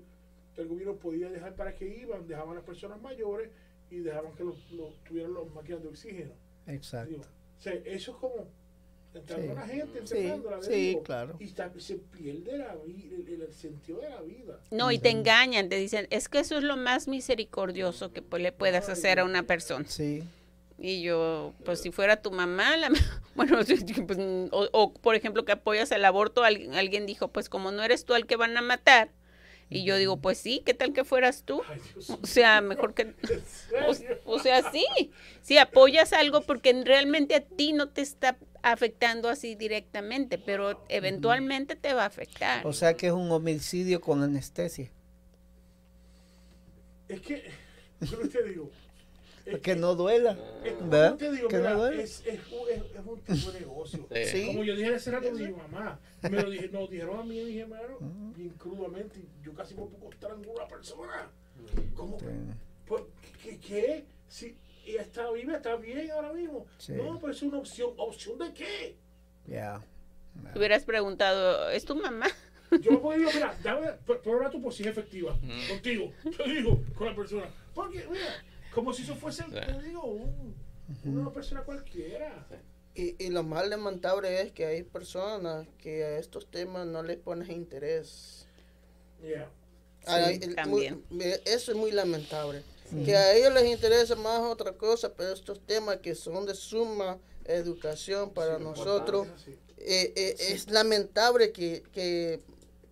el gobierno podía dejar para que iban, dejaban a las personas mayores y dejaban que los, los- tuvieran las máquinas de oxígeno. exacto. Digo, o sea, eso es como entrando Sí. a la gente, Sí, encerrándola, sí, digo, claro. Y se pierde la, el, el- el sentido de la vida. No, y te engañan, te dicen, es que eso es lo más misericordioso que le puedas hacer a una persona. Sí, Y yo, pues si fuera tu mamá, la, bueno, pues, o, o, por ejemplo que apoyas el aborto, alguien, alguien dijo, pues como no eres tú el que van a matar. Y yo digo, pues sí, ¿qué tal que fueras tú? O sea, mejor que... ¿En O, sea, sí, sí apoyas algo porque realmente a ti no te está afectando así directamente, pero eventualmente te va a afectar. o sea que es un homicidio con anestesia. Es que, yo te digo, Que no duela. Te digo, Que no duele. es, es, un- es, es un tipo de negocio. Sí. Sí. Como yo dije hace rato, mi mamá, me lo dije, nos dijeron a mí y mi hermano, bien crudamente, y yo casi por poco estrangulo a una persona. ¿Cómo? que? ¿Por ¿Qué? qué? Si ella está viva, está bien ahora mismo. Sí. No, pero es una opción. ¿Opción de qué? Ya. Te hubieras preguntado, ¿es tu mamá? Yo me puedo decir, mira, dame, pr- prueba tu por si es efectiva. Contigo. Yo digo, con la persona. Porque, mira, como si eso fuese, te digo, un- una persona cualquiera. Y, y lo más lamentable es que hay personas que a estos temas no les ponen interés. Yeah. Ah, Sí, el- también. muy- eso es muy lamentable. Que a ellos les interesa más otra cosa, pero estos temas que son de suma educación para Sí, nosotros, eh, eh, es lamentable que, que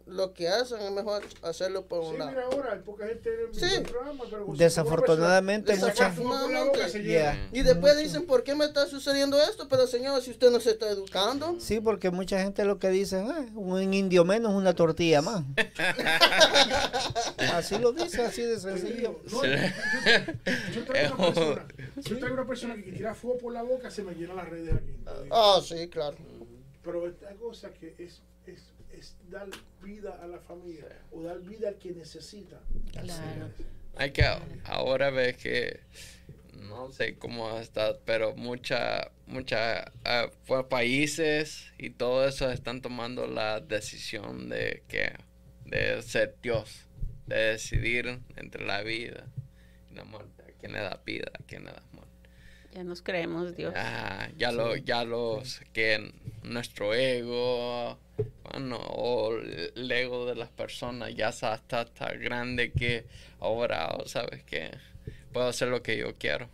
lo que hacen es mejor hacerlo por un Sí, lado. mira ahora, poca gente en el Sí. programa, pero Desafortunadamente, persona- mucha- la. Yeah. Y después dicen, ¿por qué me está sucediendo esto? Pero señor, si usted no se está educando. Sí, porque mucha gente lo que dice, "Ah, un indio menos, una tortilla más. así lo dice, así de sencillo. no, yo, yo- traigo una persona, yo traigo una persona que tira fuego por la boca, se me llena las redes aquí. te digo. Ah, sí, claro. Pero esta cosa que es, es, es dar vida a la familia o dar vida al que necesita. Claro. Hay que ahora ver que no sé cómo está, pero mucha, mucha pues, países y todo eso están tomando la decisión de que de ser Dios, de decidir entre la vida y la muerte, a quién le da vida, a quién le da muerte. Ya nos creemos, Dios. Ya, ya lo, ya los que nuestro ego, bueno, o el ego de las personas ya está, está, está grande que ahora, ¿sabes que Puedo hacer lo que yo quiero.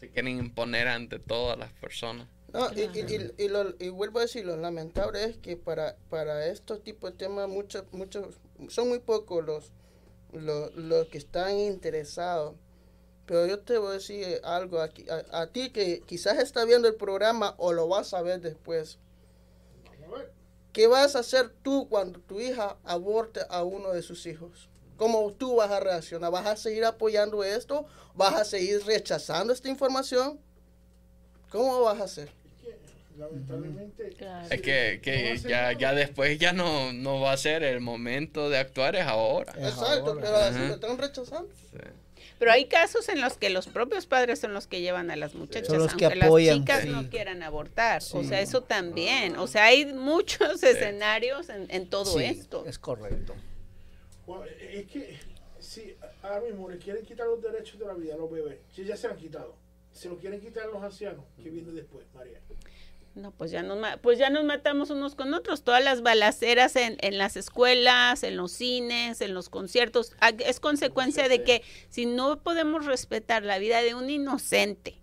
Se quieren imponer ante todas las personas. No, y, y, y, y lo- y vuelvo a decir, lo lamentable es que para, para estos tipos de temas, muchos, muchos, son muy pocos los, los, los que están interesados. Pero yo te voy a decir algo aquí, a, a ti que quizás está viendo el programa o lo vas a ver después. ¿Qué vas a hacer tú cuando tu hija aborte a uno de sus hijos? ¿Cómo tú vas a reaccionar? ¿Vas a seguir apoyando esto? ¿Vas a seguir rechazando esta información? ¿Cómo vas a hacer? Es que lamentablemente. Claro. Es que, que ya, ya después ya no, no va a ser el momento de actuar, es ahora. Es Exacto, ahora. pero así Ajá. lo están rechazando. Sí. Pero hay casos en los que los propios padres son los que llevan a las muchachas, Son los que aunque apoyan, las chicas sí. no quieran abortar. O sea, eso también. O sea, hay muchos escenarios en, en todo Sí, esto. Es correcto. Bueno, es que si ahora mismo le quieren quitar los derechos de la vida a los bebés, si ya se han quitado, se lo quieren quitar a los ancianos, que viene después, María. No, pues ya nos, pues ya nos matamos unos con otros. Todas las balaceras en, en las escuelas, en los cines, en los conciertos, es consecuencia de que si no podemos respetar la vida de un inocente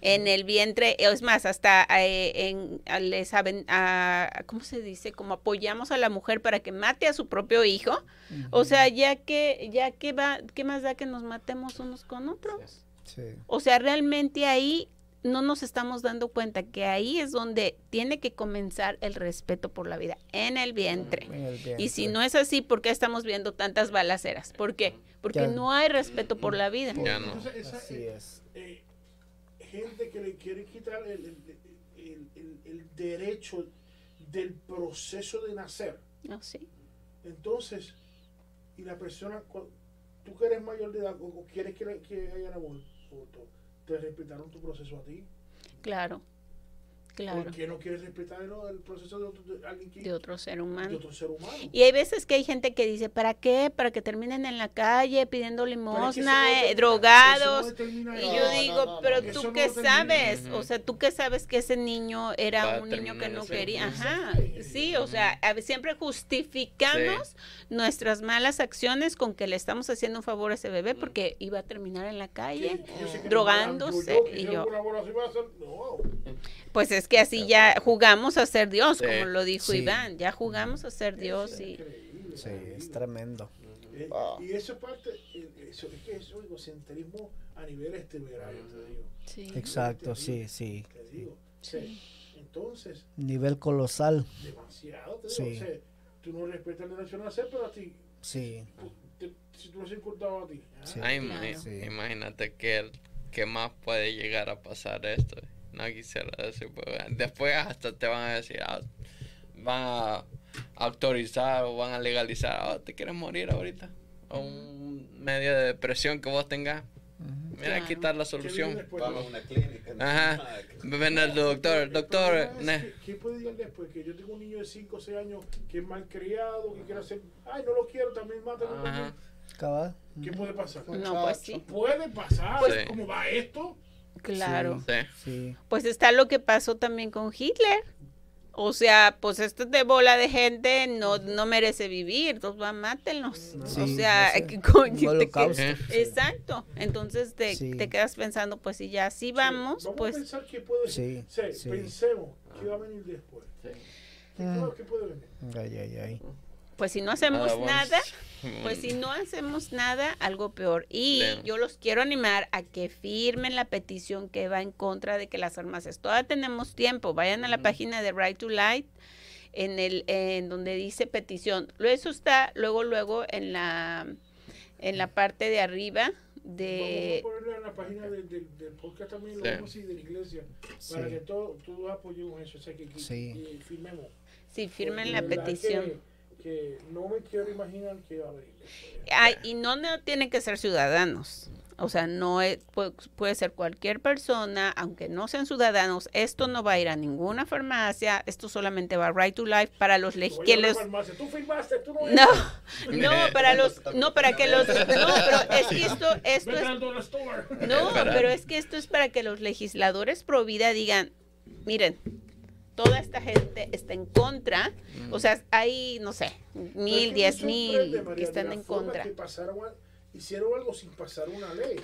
en el vientre, es más, hasta eh, en, a- les aven- a- ¿cómo se dice? Como apoyamos a la mujer para que mate a su propio hijo. O sea, ya que, ya que va, ¿qué más da que nos matemos unos con otros? Sí. O sea, realmente ahí no nos estamos dando cuenta que ahí es donde tiene que comenzar el respeto por la vida, en el vientre. En el Y si no es así, ¿por qué estamos viendo tantas balaceras? ¿Por qué? Porque Ya. no hay respeto por la vida. Ya no. Entonces, esa, Así eh, es. eh, gente que le quiere quitar el, el- el- el- el derecho del proceso de nacer. No, sí. Entonces, y la persona, tú que eres mayor de edad o, o quieres que, le- que haya aborto, te respetaron tu proceso a ti. Claro, claro. ¿Por qué no quieres respetar el, el proceso de, otro, de alguien que, De otro ser de humano. otro ser humano? Y hay veces que hay gente que dice, ¿para qué? Para que terminen en la calle pidiendo es que limosna, no eh, drogados. no Y yo No, digo, no, no, pero tú no qué sabes, o sea, tú qué sabes que ese niño era Va un niño que no quería, ajá, Sí. o sea, a- siempre justificamos nuestras malas acciones con que le estamos haciendo un favor a ese bebé porque iba a terminar en la calle, yo drogándose, yo- yo- y yo- no. pues es que así ya jugamos a ser Dios, Sí. como lo dijo Sí. Iván, ya jugamos a ser Dios Es y Sí, es tremendo. Eh, Ah. Y eso parte, eh, eso, es que es egocentrismo a nivel este verano, te digo. sí, Exacto, sí, sí. Te digo. O sea, Entonces, Nivel colosal. demasiado, te digo. Sí. O sea, tú no respetas el derecho a nacer, pero a ti, Sí. te- si tú lo has inculcado a ti. ah, Sí. Ay, Claro. Sí. Imagínate que, que más puede llegar a pasar esto. No quisiera decir, pero después hasta te van a decir, ah, van a autorizar o van a legalizar, ah, ¿te quieres morir ahorita? O un medio de depresión que vos tengas. Mira, aquí está la ¿Qué solución. Vamos a una clínica. Ajá. Ven al doctor, El doctor. ¿Qué puede llegar después? Que yo tengo un niño de 5 o 6 años que es malcriado, que quiere hacer. Ay, no lo quiero, también mátalo. Ajá. ¿Qué puede pasar? no, pues sí, Puede pasar. Pues- ¿Cómo va esto? Claro. Sí. Sí. Pues está lo que pasó también con Hitler. O sea, pues esto de bola de gente no, no merece vivir, entonces va, mátenlos. Sí, o sea, que un te que- exacto. Entonces te, Sí. te quedas pensando, pues si ya así vamos, Sí, Vamos a pues pensar qué puede Sí, ser. sí. Pensemos qué va a venir después. ¿Qué, Mm. qué puede venir? Ay, ay, ay. Pues si no hacemos Nada, vamos. nada, pues si no hacemos nada, algo peor. Y Bien. yo los quiero animar a que firmen la petición que va en contra de que las armas. Todavía tenemos tiempo. Vayan a la página de Right to Light en el en donde dice petición. Luego Eso está luego luego en la en la parte de arriba de Vamos a ponerlo en la página del, podcast también, lo Sí. vamos a decir de la iglesia, para Sí. que todos apoyemos eso. O sea, que, que- Sí. que firmemos. sí firmen Porque la verdad petición. Que, que no me quiero imaginar qué va a venir después. Ay, y no, no tienen que ser ciudadanos. O sea, no es, puede, puede ser cualquier persona, aunque no sean ciudadanos. Esto no va a ir a ninguna farmacia. Esto solamente va a Right to Life para los leg- Voy a que ir a la les- farmacia, Tú firmaste, tú no No, no, para los, no, para que los, no, pero es que esto, esto es, no, Para- pero es que esto es para que los legisladores pro vida digan, miren, toda esta gente está en contra, o sea, hay, no sé, mil, que diez mil María, que están en contra. que pasaron hicieron algo sin pasar una ley.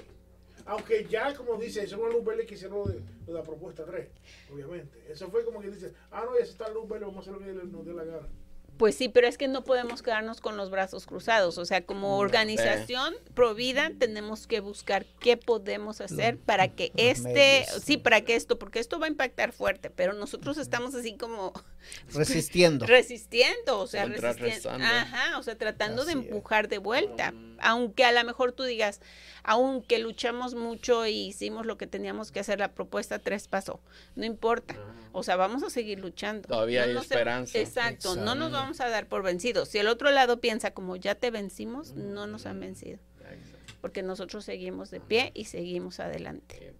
Aunque ya, como dice, eso fue luz verde que hicieron lo de, lo de la propuesta 3, obviamente. Eso fue como que dice, ah, no, ya se está luz verde, vamos a hacer lo que nos dé la gana. Pues sí, pero es que no podemos quedarnos con los brazos cruzados. O sea, como organización Provida tenemos que buscar qué podemos hacer Los- para que este, medios. sí, para que esto, porque esto va a impactar fuerte, pero nosotros estamos así como Resistiendo. resistiendo, o sea, resistiendo, ajá, o sea, tratando de es. empujar de vuelta, aunque a lo mejor tú digas, aunque luchamos mucho y hicimos lo que teníamos que hacer, la propuesta 3 pasó, no importa, o sea, vamos a seguir luchando. Todavía hay nos- esperanza. Exacto, no nos vamos a dar por vencidos. Si el otro lado piensa como ya te vencimos, no nos han vencido, porque nosotros seguimos de pie y seguimos adelante.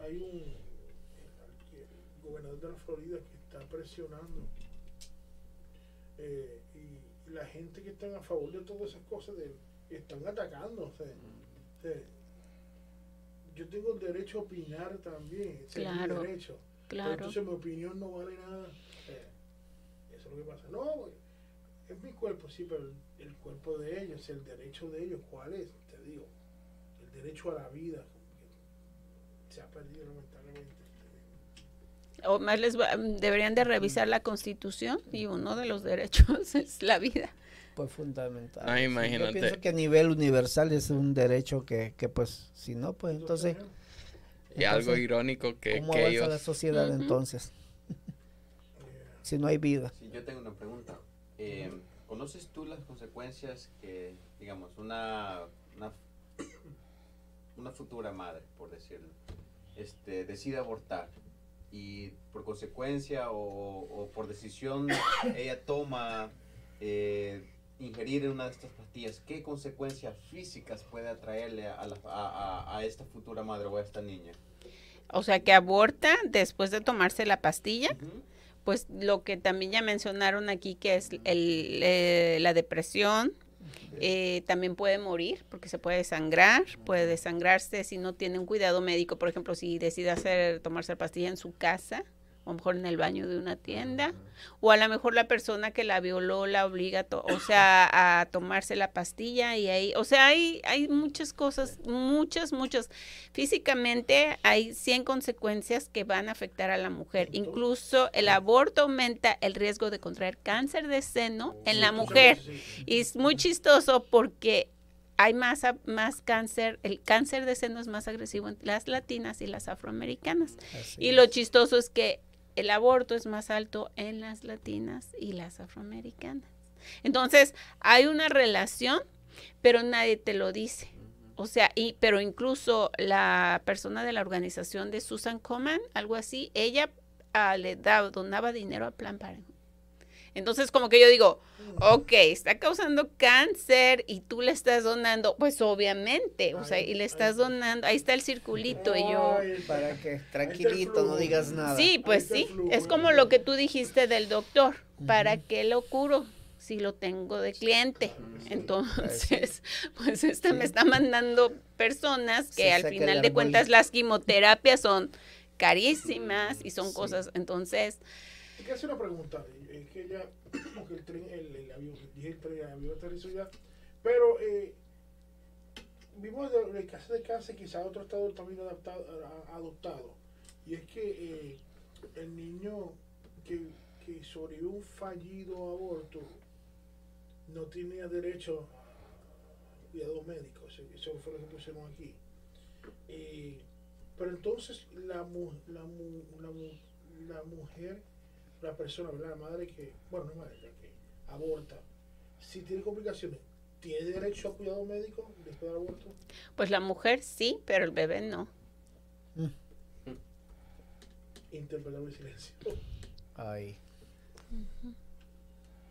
Hay un eh, gobernador de la Florida que está presionando eh, y la gente que están a favor de todas esas cosas de, están atacando. o sea, o sea, yo tengo el derecho a opinar también, ese es mi Claro, derecho. Pero Claro. entonces mi opinión no vale nada. Eh, eso es lo que pasa. No, es mi cuerpo, sí, pero el, el cuerpo de ellos, el derecho de ellos, ¿cuál es? Te digo, el derecho a la vida, como que se ha perdido lamentablemente. O más les va- deberían de revisar la constitución y uno de los derechos es la vida. Pues fundamental. Ah, imagínate. Yo pienso que a nivel universal es un derecho que, que pues, si no, pues entonces, Y algo entonces, irónico que, ¿cómo que avanza la sociedad entonces? Si no hay vida. Sí, yo tengo una pregunta. Eh, ¿Conoces tú las consecuencias que, digamos, una, una, una futura madre, por decirlo, este, decide abortar y por consecuencia o, o por decisión ella toma eh, ingerir una de estas pastillas? ¿Qué consecuencias físicas puede atraerle a, la- a- esta futura madre o a esta niña? O sea, que aborta después de tomarse la pastilla, pues lo que también ya mencionaron aquí, que es el, eh, la depresión, eh, también puede morir porque se puede desangrar, puede desangrarse si no tiene un cuidado médico, por ejemplo, si decide hacer tomarse la pastilla en su casa, a lo mejor en el baño de una tienda, o a lo mejor la persona que la violó la obliga, o sea, a tomarse la pastilla y ahí, o sea, hay, hay muchas cosas, muchas, muchas. Físicamente hay 100 consecuencias que van a afectar a la mujer. Incluso el aborto aumenta el riesgo de contraer cáncer de seno en la mujer. Y es muy chistoso porque hay más, más cáncer, el cáncer de seno es más agresivo en las latinas y las afroamericanas. Así Y lo chistoso es que el aborto es más alto en las latinas y las afroamericanas. Entonces, hay una relación, pero nadie te lo dice. O sea, y, pero incluso la persona de la organización de Susan Coman, algo así, ella ah, le daba, donaba dinero a Plan Parenthood. Entonces, como que yo digo, ok, está causando cáncer y tú le estás donando, pues obviamente, o sea, y le estás donando, ahí está el circulito y yo... Para que tranquilito no digas nada. Sí, pues sí, es como lo que tú dijiste del doctor, ¿para qué lo curo si lo tengo de cliente? Entonces, pues este me está mandando personas que al final de cuentas las quimioterapias son carísimas y son cosas, entonces, que hacer una pregunta. Es que ya, porque el tren, el, avión, dije el tren, el avión aterrizó ya. Pero eh, vimos el, el caso de cáncer, quizás otro estado también adaptado, adoptado. Y es que eh, el niño que, que sobrevivió un fallido aborto no tenía derecho a cuidado médico. Eso, eso fue lo que pusieron aquí. Eh, pero entonces la, mu- la, mu- la, mu- la mujer, la persona, ¿verdad? la madre que, bueno, no madre, la que aborta, si tiene complicaciones, ¿tiene derecho a cuidado médico después del aborto? pues la mujer sí, pero el bebé no. Interpretable silencio. Ay.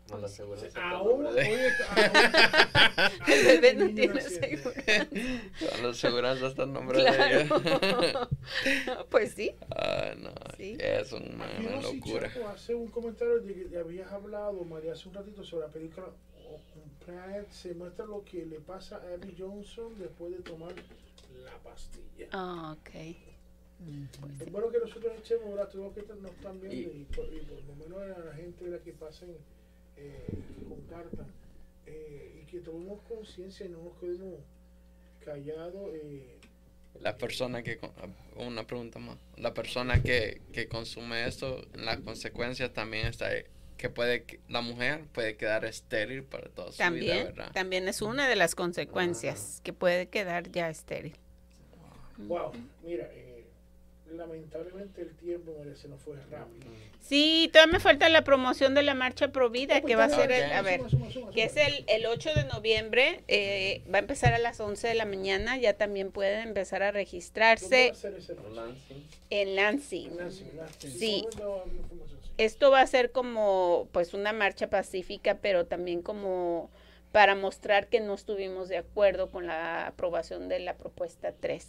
No lo aseguro. Aún, de- El bebé no tiene seguro. Toda la seguridad hasta el nombre de Claro. ella. pues sí. Ah, no, Sí. es una, locura. Chapo hace un comentario de que habías hablado, María, hace un ratito sobre la película Planet. Se muestra lo que le pasa a Abby Johnson después de tomar la pastilla. Ah, ok. Es bueno que nosotros echemos. Todos los que nos están viendo Y- y, por, y por lo menos a la gente ¿verdad? que pasen, eh, compartan eh, y que tomemos conciencia y no nos quedemos callados. eh, La persona que, con- una pregunta más, la persona que, que consume esto, las consecuencias también está ahí, que puede, que- la mujer puede quedar estéril para toda su vida, También, ¿verdad? también es una de las consecuencias que puede quedar ya estéril. Wow, mira, eh, lamentablemente el tiempo se nos fue rápido. Sí, todavía me falta la promoción de la marcha Pro Vida, que va a ser, el- a ver, Suma, suma, suma, que es el, el 8 de noviembre, eh, va a empezar a las 11 de la mañana, ya también pueden empezar a ¿Dónde va registrarse a ser ese marcha? en Lansing. Sí. Esto va a ser como pues una marcha pacífica, pero también como para mostrar que no estuvimos de acuerdo con la aprobación de la propuesta 3.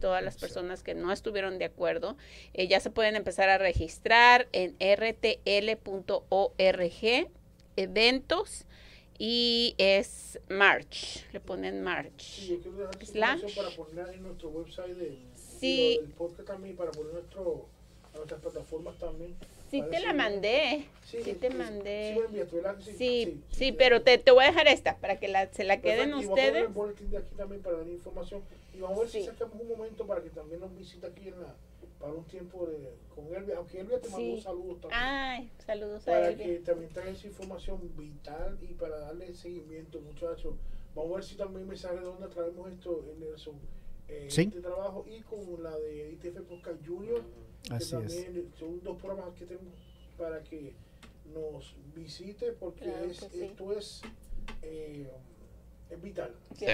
Todas las personas que no estuvieron de acuerdo, eh, ya se pueden empezar a registrar en rtl.org, eventos, y es March, le ponen Sí, March. esa Slash. para ponerla en nuestro website de, Sí. del podcast también, para poner nuestro, a nuestras plataformas también. Sí Para te la mandé, sí es- te es- mandé. Sí, Sí, sí, te- pero te, te voy a dejar esta para que la, se la queden Perfecto, y vamos a poner ustedes. el boletín de aquí también para dar información. Y vamos a ver si Sí. sacamos un momento para que también nos visite aquí en la, para un tiempo de, con Elvia. Aunque Elvia te mandó Sí. saludos también. Ay, saludos a para Elvia. que también traigan esa información vital y para darle seguimiento, muchachos. Vamos a ver si también me sale de dónde traemos esto, eh, Nelson. Eh, Sí. Este trabajo y con la de ITF Podcast Junior, que Así es. también son dos programas que tenemos para que nos visite, porque Claro es, que sí. esto es, eh, es vital. Sí,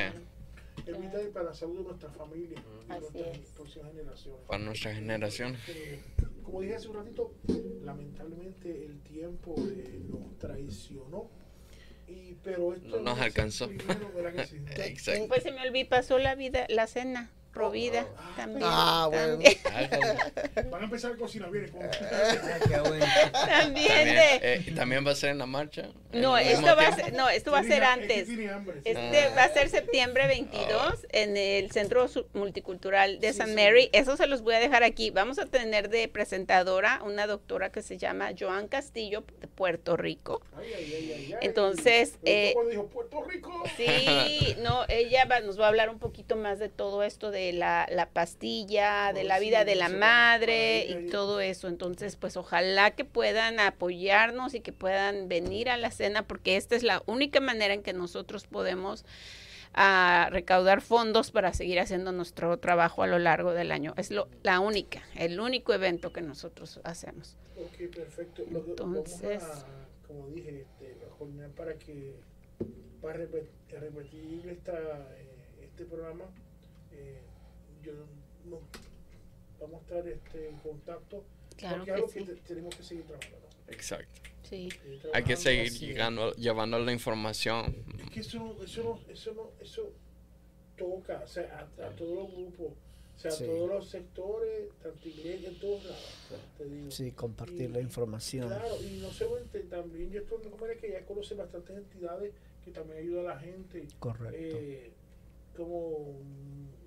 Es vital para la salud de nuestra familia y Así nuestras es. próximas generaciones. para nuestra generación. Eh, como dije hace un ratito, lamentablemente el tiempo eh, nos traicionó. Y, pero esto No nos alcanzó. primero. Pues se me olvidó, pasó la vida, la cena, provida Oh, también. Ah, bueno. también, Van a empezar a cocinar bien. Ah, también de- eh, y también va a ser en la marcha. no, esto va a ser, no, esto va a ser antes. Este Ah. va a ser septiembre 22 en el Centro Multicultural de Sí, San sí. Mary. Eso se los voy a dejar aquí. Vamos a tener de presentadora una doctora que se llama Joan Castillo de Puerto Rico. Ay, ay, ay, ay, ay. Entonces, eh, dijo Puerto Rico. Sí, no, ella va- nos va a hablar un poquito más de todo esto de la, la pastilla, de la vida de la madre y todo eso. Entonces, pues ojalá que puedan apoyarnos y que puedan venir a la cena porque esta es la única manera en que nosotros podemos ah, recaudar fondos para seguir haciendo nuestro trabajo a lo largo del año. Es lo, la única, el único evento que nosotros hacemos. Ok, perfecto. Lo Entonces- Vamos a, como dije, este, para que, para repet- repetir esta, eh, este programa, eh, yo no, vamos a estar este, en contacto. Claro porque que es algo sí. que te- tenemos que seguir trabajando. Exacto. Sí. Seguir Hay que trabajando. seguir es. llegando, llevando la información. Es que eso, no- eso, no, eso, no, eso toca o sea, a, a todos los grupos, o sea, Sí. a todos los sectores, tanto iglesia, en todos lados. Te digo. Sí, compartir la información. Claro, y no solamente también yo estoy como que ya conoce bastantes entidades que también ayudan a la gente. Correcto. Eh, como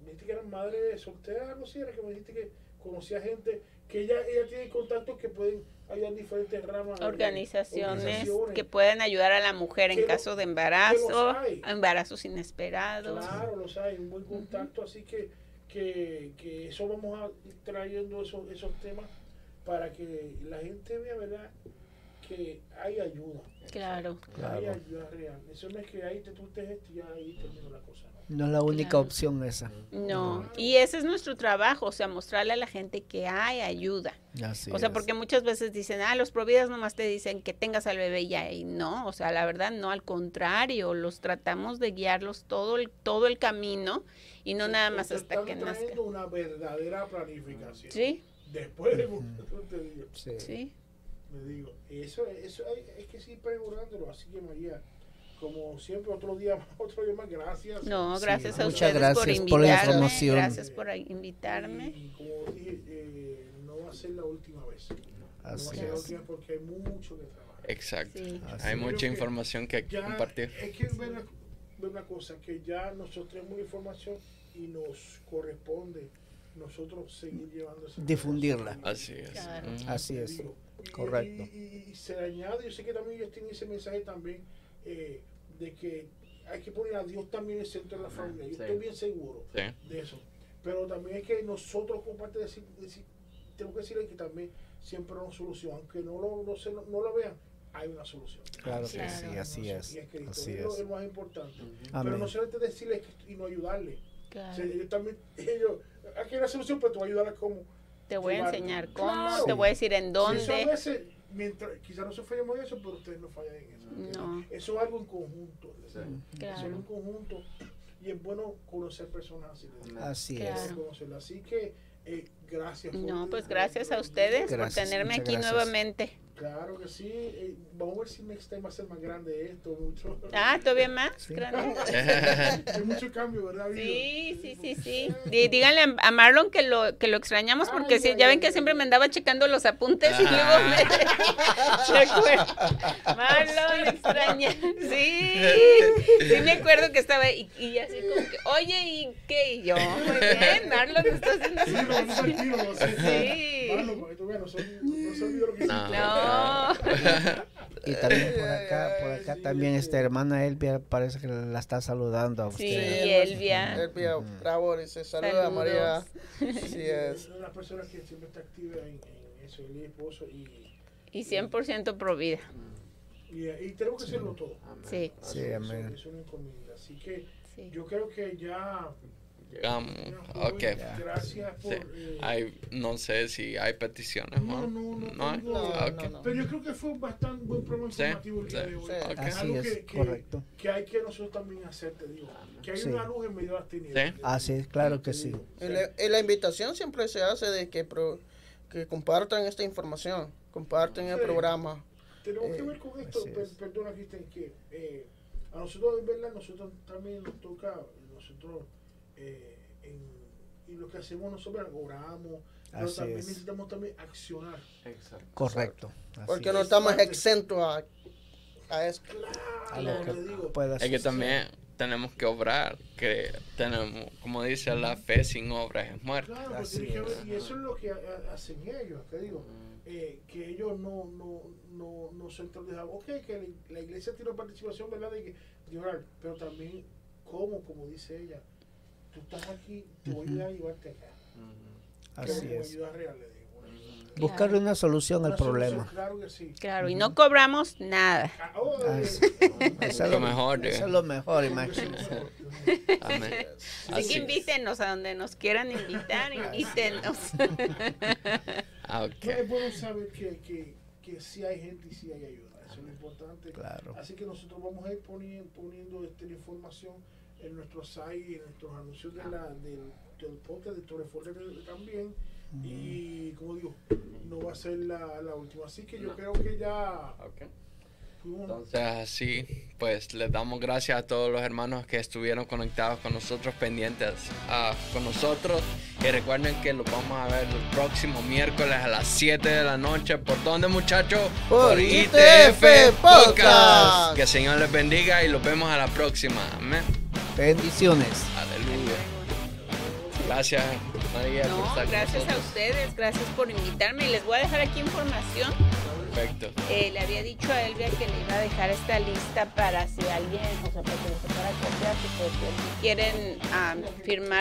me dijiste que eran madres solteras, no sé, era que me dijiste que conocía gente que ella, ella tiene contactos que pueden ayudar en diferentes ramas. organizaciones organizaciones. que pueden ayudar a la mujer en caso de embarazo, hay. embarazos inesperados. Claro, los hay, un buen contacto, así que, que, que eso vamos a ir trayendo esos, esos temas para que la gente vea, ¿verdad? Que hay ayuda, Claro. hay Claro. ayuda real. Eso no es que ahí te tú te esto y ya ahí terminó la cosa, ¿no? Es la única Claro. opción esa. No, y ese es nuestro trabajo, o sea, mostrarle a la gente que hay ayuda. Así o sea, es. porque muchas veces dicen, ah, los providas nomás te dicen que tengas al bebé ya, y no, o sea, la verdad no, al contrario, los tratamos de guiarlos todo el, todo el camino y no Sí, nada más hasta están que nazca. una verdadera planificación. Sí, Después de te digo, Sí. sí, me digo, eso, eso hay, es que sí pregonándolo, así que María, como siempre, otro día más, otro día más, gracias. no, Sí, gracias a muchas ustedes por gracias por la invitarme, información. gracias por invitarme. Y, como dije, eh, no va a ser la última vez. no va a Así ser la es. última porque hay mucho que trabajar. Exacto. Sí. Así Hay mucha que información que Ya, compartir. Es que ve una, una cosa, que ya nosotros tenemos información y nos corresponde nosotros seguir llevando esa Difundirla. Así es. Claro. Así es. Correcto. Y, y- y se le añade, yo sé que también ellos tienen ese mensaje también eh, de que hay que poner a Dios también en el centro de la familia. Yo Sí. estoy bien seguro Sí. de eso. Pero también es que nosotros, como parte de decir, decir- tenemos que decirle que también siempre hay una solución. Aunque no lo, no, se, no, lo vean, hay una solución. Claro que Claro. sí, así Y es. Cristo. Así es lo, es. es lo más importante. Pero no solamente decirle que- y no ayudarle. O sea, Claro. ellos también, ellos, aquí hay una solución, pero tú ayudarles como. Te voy a enseñar cómo, Claro. te voy a decir en Sí, eso a dónde. veces, mientras, quizás nosotros fallamos en eso, pero ustedes no fallan en eso. No. Eso es algo en conjunto. Eso es Claro. en conjunto. Y es bueno conocer personas así. ¿verdad? Así Claro. es. Conocerlas. Así que, eh, gracias. por- No, pues gracias a ustedes Gracias, por tenerme muchas aquí gracias. nuevamente. Claro que sí. eh, vamos a ver si next time va a ser más grande esto. Mucho. Ah, todavía más. Sí. grande. Hay mucho cambio, ¿verdad? Sí, sí, sí, sí. Dí- Díganle a- Marlon que lo que lo extrañamos porque Ay, sí, ay, ya ven que ay. siempre me andaba checando los apuntes y luego Ah. me. Marlon extraña. Sí. Sí me acuerdo que estaba y, y así como que, "Oye, ¿y qué?" Y yo, "Muy bien, Marlon está haciendo Sí. Sí. Marlon, para que tú veas, no se olvidó lo que No. hiciste. No. Y también por acá, por acá también esta hermana Elvia parece que la está saludando a Sí, usted. Elvia. Elvia Bravo dice, saluda Saludos. María. Así es. Una persona que siempre está activa en, en eso, y esposo, y, Y 100% pro vida. y, y tenemos que hacerlo todo. Sí, Sí, amén. Es una encomienda. Así que sí. yo creo que ya. Llegamos. Ok. Gracias por. Sí. eh, Hay, no sé si hay peticiones, No, ¿no? no, no ¿No hay? tengo- No, Ok. no, no. Pero yo creo que fue un bastante buen programa Sí, informativo el día sí, de hoy. sí. Ok. Es Así algo es, que, que- correcto. que hay que nosotros también hacer, te digo. Que hay Sí. una luz en medio de las tinieblas. Sí. Así es, claro que sí. Y la, y la invitación siempre se hace de que, pro- que compartan esta información, compartan el Sí. programa. Tenemos que Eh, ver con esto, per- es. perdona Cristian, que eh, a nosotros en verdad, nosotros también nos toca, nosotros eh, en, y lo que hacemos nosotros oramos, pero Así también es. necesitamos también accionar. Correcto. así Porque es. no estamos exentos a, a lo Claro, digo. que Es que también tenemos que obrar, que tenemos, como dice, la fe sin obras es muerta. Claro, pues Así tiene que es. ver- y eso es lo que ha- ha- hacen ellos, te digo, eh, que ellos no, no, no, no se entornan, ok, que la, iglesia tiene participación, ¿verdad? De, que, de orar, pero también, ¿cómo? Como dice ella, tú estás aquí, te voy a ayudar a llevarte acá. Así Que es. ayuda real, le digo, una ayuda. Buscar una solución al Una solución, problema. Claro que sí. Claro, y no cobramos nada. Ah, oh, Ah, eh. Eso es Lo mejor, Eso es lo mejor, es mejor. Amén. Así Así que es. invítenos a donde nos quieran invitar, invítenos. Ah, No, ok. es bueno saber que, que, que sí hay gente y sí hay ayuda. Eso es lo importante. Claro. Así que nosotros vamos a ir poniendo, poniendo este, la información en nuestros site, en nuestros anuncios de la, del, del podcast de Torre Fuerte también. Y como digo, no va a ser la, la última. Así que yo creo que ya fuimos. Entonces así, pues les damos gracias a todos los hermanos que estuvieron conectados con nosotros, pendientes ah, con nosotros. Y recuerden que los vamos a ver el próximo miércoles a las 7 de la noche. ¿Por dónde muchachos? Por ITF Podcast. Que el Señor les bendiga y los vemos a la próxima. Amén. Bendiciones. Aleluya. Gracias María por estar con gracias a ustedes, gracias por invitarme. Y les voy a dejar aquí información. Perfecto. Eh, le había dicho a Elvia que le iba a dejar esta lista para si alguien, o sea, para que se para copiar, si, pues, si quieren ah, firmar.